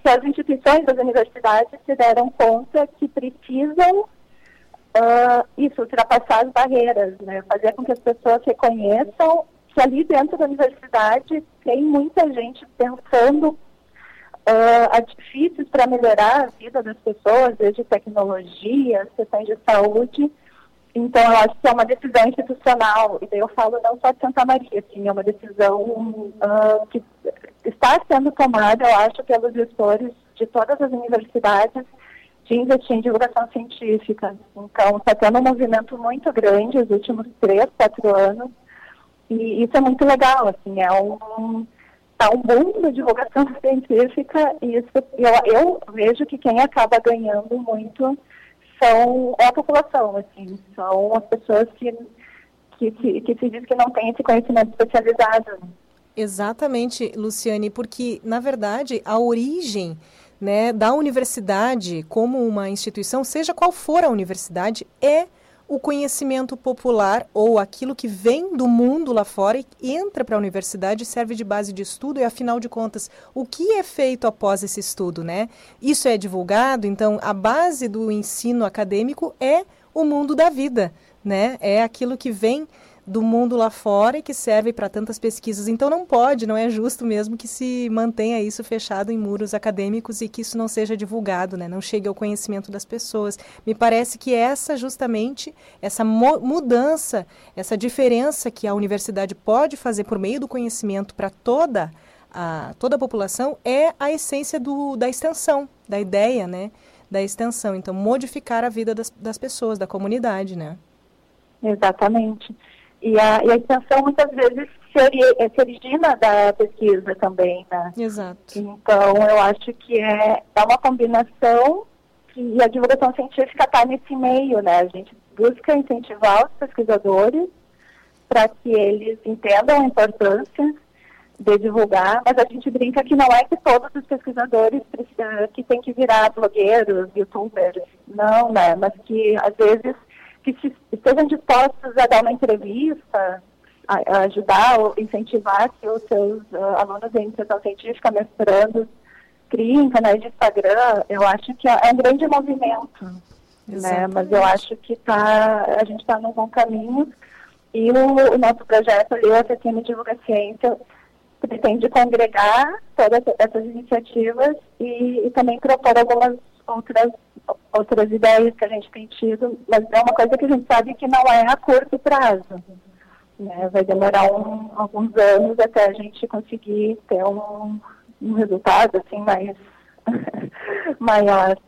se, as instituições das universidades se deram conta que precisam uh, isso, ultrapassar as barreiras, né? fazer com que as pessoas reconheçam que ali dentro da universidade tem muita gente pensando uh, artifícios para melhorar a vida das pessoas, desde tecnologia, questões de saúde, então, eu acho que é uma decisão institucional, e daí eu falo não só de Santa Maria, assim, é uma decisão uh, que está sendo tomada, eu acho, pelos gestores de todas as universidades de investir em divulgação científica. Então, está tendo um movimento muito grande nos últimos três, quatro anos, e isso é muito legal, assim, é um, tá um boom da divulgação [laughs] científica, e isso, eu, eu vejo que quem acaba ganhando muito são é a população, assim, são as pessoas que, que, que, que se diz que não têm esse conhecimento especializado. Exatamente, Luciane, porque, na verdade, a origem né, da universidade como uma instituição, seja qual for a universidade, é o conhecimento popular ou aquilo que vem do mundo lá fora e entra para a universidade serve de base de estudo e afinal de contas o que é feito após esse estudo, né? Isso é divulgado, então a base do ensino acadêmico é o mundo da vida, né? É aquilo que vem do mundo lá fora e que serve para tantas pesquisas. Então não pode, não é justo mesmo que se mantenha isso fechado em muros acadêmicos e que isso não seja divulgado, né? não chegue ao conhecimento das pessoas. Me parece que essa justamente, essa mudança, essa diferença que a universidade pode fazer por meio do conhecimento para toda a, toda a população é a essência do, da extensão, da ideia, né? Da extensão. Então, modificar a vida das, das pessoas, da comunidade, né? Exatamente. E a, e a extensão muitas vezes se, eh, se, origina da pesquisa também, né? Exato. Então, eu acho que é, é uma combinação que a divulgação científica está nesse meio, né? A gente busca incentivar os pesquisadores para que eles entendam a importância de divulgar, mas a gente brinca que não é que todos os pesquisadores precisam, que tem que virar blogueiros, youtubers, não, né? Mas que às vezes que se, estejam dispostos a dar uma entrevista, a, a ajudar ou incentivar que os seus uh, alunos em iniciação científica, mestrando, criem canais de Instagram, eu acho que é, é um grande movimento, né? Mas eu acho que tá, a gente está num bom caminho e o, o nosso projeto ali, o ACCM Divulga Ciência, pretende congregar todas essas iniciativas e, e, também propor algumas outras outras ideias que a gente tem tido, mas é uma coisa que a gente sabe que não é a curto prazo. Né? Vai demorar um, alguns anos até a gente conseguir ter um, um resultado assim mais [laughs] maior.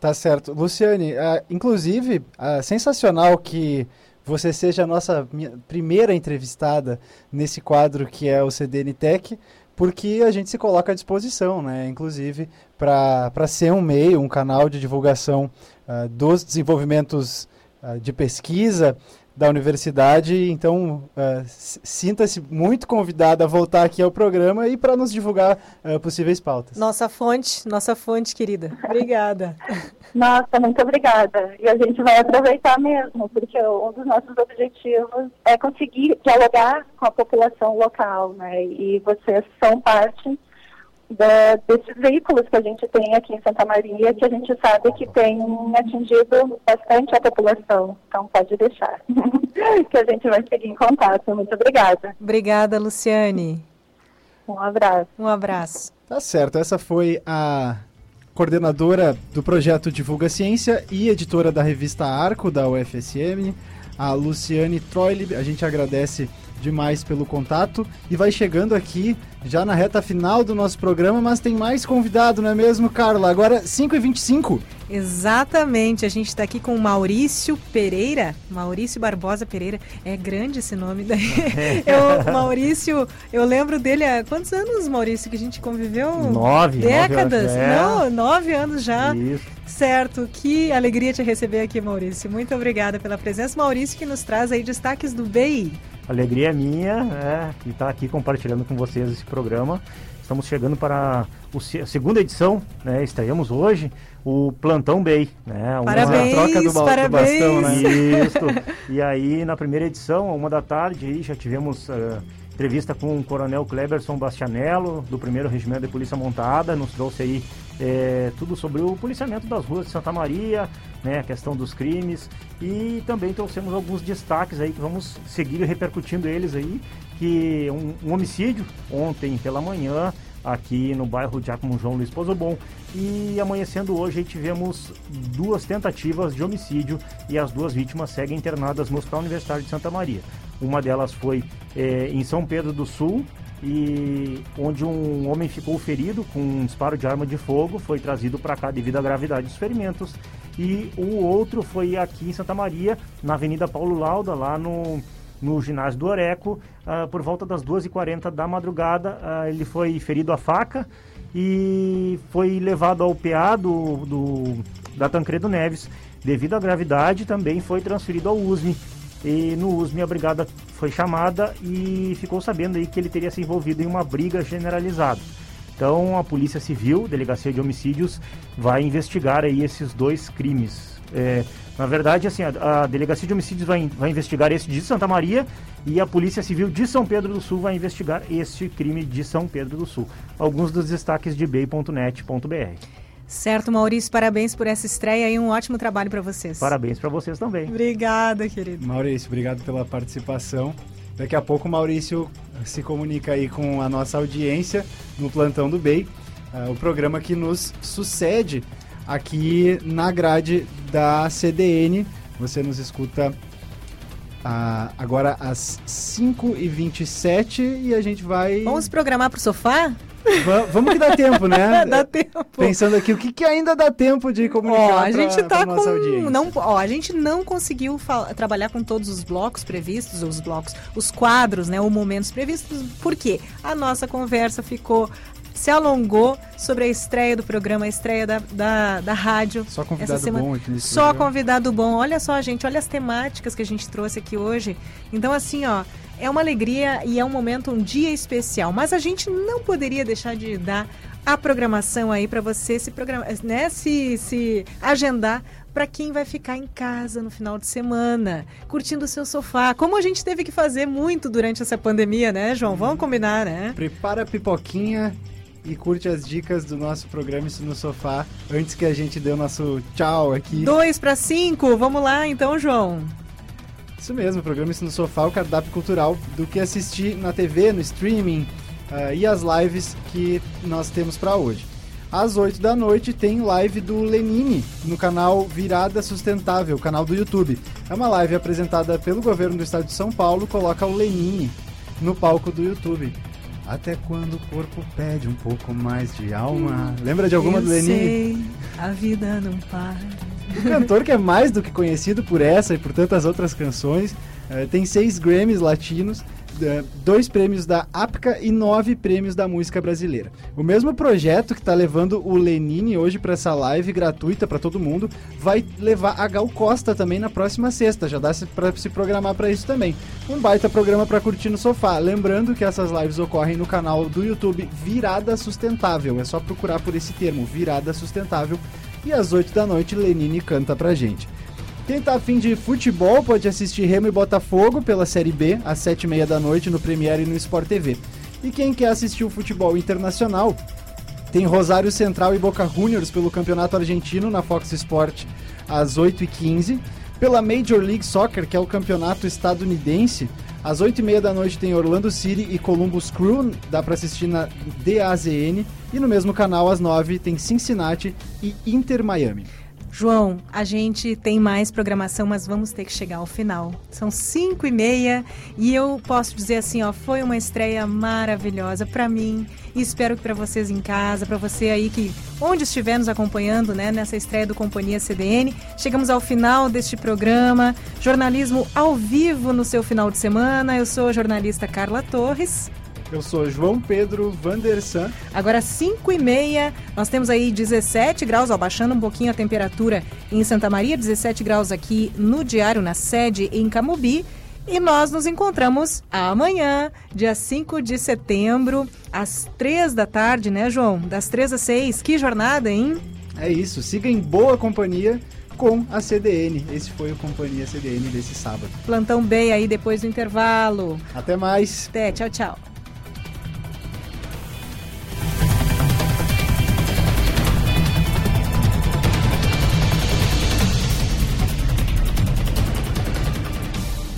Tá certo. Luciane, uh, inclusive, uh, sensacional que você seja a nossa primeira entrevistada nesse quadro que é o CDN Tech, porque a gente se coloca à disposição, né? inclusive para ser um meio, um canal de divulgação uh, dos desenvolvimentos uh, de pesquisa da universidade. Então, uh, sinta-se muito convidada a voltar aqui ao programa e para nos divulgar uh, possíveis pautas. Nossa fonte, nossa fonte, querida. Obrigada. [laughs] Nossa, muito obrigada. E a gente vai aproveitar mesmo, porque um dos nossos objetivos é conseguir dialogar com a população local, né? E vocês são parte da, desses veículos que a gente tem aqui em Santa Maria, que a gente sabe que tem atingido bastante a população. Então, pode deixar, [laughs] que a gente vai seguir em contato. Muito obrigada. Obrigada, Luciane. Um abraço. Um abraço. Tá certo, essa foi a coordenadora do projeto Divulga Ciência e editora da revista Arco, da UFSM, a Luciane Troile. A gente agradece demais pelo contato e vai chegando aqui já na reta final do nosso programa, mas tem mais convidado, não é mesmo, Carla? Agora 5h25. Exatamente, a gente está aqui com o Maurício Pereira, Maurício Barbosa Pereira, é grande esse nome daí. [laughs] eu, Maurício, eu lembro dele há quantos anos, Maurício, que a gente conviveu? Nove. Décadas, nove anos, é. não, nove anos já. Isso. Certo, que alegria te receber aqui, Maurício. Muito obrigada pela presença. Maurício que nos traz aí destaques do BI. Alegria minha é, de estar aqui compartilhando com vocês esse programa. Estamos chegando para a segunda edição, né? Estreamos hoje o Plantão Bay, né? Uma parabéns, troca do, parabéns. do bastão, né? Isso. e aí, na primeira edição, uma da tarde, aí, já tivemos uh, entrevista com o Coronel Kleberson Bastianello, do primeiro Regimento de Polícia Montada, nos trouxe aí é, tudo sobre o policiamento das ruas de Santa Maria, né, a questão dos crimes e também trouxemos alguns destaques aí que vamos seguir repercutindo eles aí, que um, um homicídio ontem pela manhã aqui no bairro Giacomo João Luiz Pozobon e amanhecendo hoje tivemos duas tentativas de homicídio e as duas vítimas seguem internadas no Hospital Universitário de Santa Maria. Uma delas foi é, em São Pedro do Sul, e onde um homem ficou ferido com um disparo de arma de fogo, foi trazido para cá devido à gravidade dos ferimentos. E o outro foi aqui em Santa Maria, na Avenida Paulo Lauda, lá no, no ginásio do Oreco, uh, por volta das 2h40 da madrugada. Uh, ele foi ferido a faca e foi levado ao PA do, do, da Tancredo Neves. Devido à gravidade, também foi transferido ao USME e no USM a brigada foi chamada e ficou sabendo aí que ele teria se envolvido em uma briga generalizada. Então a Polícia Civil, Delegacia de Homicídios, vai investigar aí esses dois crimes. É, na verdade, assim, a, a, Delegacia de Homicídios vai, vai investigar esse de Santa Maria e a Polícia Civil de São Pedro do Sul vai investigar este crime de São Pedro do Sul. Alguns dos destaques de bay.net.br. Certo, Maurício, parabéns por essa estreia e um ótimo trabalho para vocês. Parabéns para vocês também. Obrigada, querido. Maurício, obrigado pela participação. Daqui a pouco o Maurício se comunica aí com a nossa audiência no Plantão do BEI, uh, o programa que nos sucede aqui na grade da CDN. Você nos escuta uh, agora às 5h27 e a gente vai. Vamos programar para o sofá? vamos que dá tempo, né? [laughs] dá tempo. Pensando aqui, o que, que ainda dá tempo de comunicar ó, a gente pra, tá pra com audiência? não, ó, a gente não conseguiu trabalhar com todos os blocos previstos, os blocos, os quadros, né, ou momentos previstos. Por quê? A nossa conversa ficou se alongou sobre a estreia do programa, a estreia da, da, da rádio. Só convidado bom aqui nesse Só programa. convidado bom. Olha só, gente, olha as temáticas que a gente trouxe aqui hoje. Então, assim, ó, é uma alegria e é um momento, um dia especial. Mas a gente não poderia deixar de dar a programação aí para você se, programa, né, se, se agendar para quem vai ficar em casa no final de semana, curtindo o seu sofá, como a gente teve que fazer muito durante essa pandemia, né, João? Vamos combinar, né? Prepara a pipoquinha e curte as dicas do nosso programa Isso no Sofá antes que a gente dê o nosso tchau aqui. Dois para cinco, vamos lá então, João. Isso mesmo, o programa Isso no Sofá, o cardápio cultural do que assistir na TV, no streaming uh, e as lives que nós temos para hoje. Às 8 da noite tem live do Lenine no canal Virada Sustentável, canal do YouTube. É uma live apresentada pelo governo do estado de São Paulo, coloca o Lenine no palco do YouTube. Até quando o corpo pede um pouco mais de alma. Lembra de alguma Eu do Lenine? Sei, a vida não para. Um cantor que é mais do que conhecido por essa e por tantas outras canções. Uh, tem seis Grammys latinos dois prêmios da APCA e nove prêmios da música brasileira. O mesmo projeto que está levando o Lenine hoje para essa live gratuita para todo mundo vai levar a Gal Costa também na próxima sexta. Já dá para se programar para isso também. Um baita programa para curtir no sofá. Lembrando que essas lives ocorrem no canal do YouTube Virada Sustentável. É só procurar por esse termo, Virada Sustentável. E às 8 da noite, Lenine canta pra gente. Quem tá afim de futebol pode assistir Remo e Botafogo pela Série B, às 7h30 da noite, no Premiere e no Sport TV. E quem quer assistir o futebol internacional, tem Rosário Central e Boca Juniors pelo Campeonato Argentino na Fox Sport às 8h15. Pela Major League Soccer, que é o campeonato estadunidense, às 8h30 da noite tem Orlando City e Columbus Crew, dá para assistir na DAZN. E no mesmo canal, às 9 tem Cincinnati e Inter Miami. João, a gente tem mais programação, mas vamos ter que chegar ao final. São cinco e meia e eu posso dizer assim, ó, foi uma estreia maravilhosa para mim e espero que para vocês em casa, para você aí que onde estiver nos acompanhando, né, nessa estreia do Companhia CDN. Chegamos ao final deste programa, jornalismo ao vivo no seu final de semana. Eu sou a jornalista Carla Torres. Eu sou João Pedro Vandersan. Agora 5 e meia, nós temos aí 17 graus, ó, baixando um pouquinho a temperatura em Santa Maria, 17 graus aqui no Diário, na sede em Camubi. E nós nos encontramos amanhã, dia 5 de setembro, às 3 da tarde, né, João? Das 3 às 6. Que jornada, hein? É isso. Siga em boa companhia com a CDN. Esse foi o Companhia CDN desse sábado. Plantão bem aí depois do intervalo. Até mais. Até, tchau, tchau.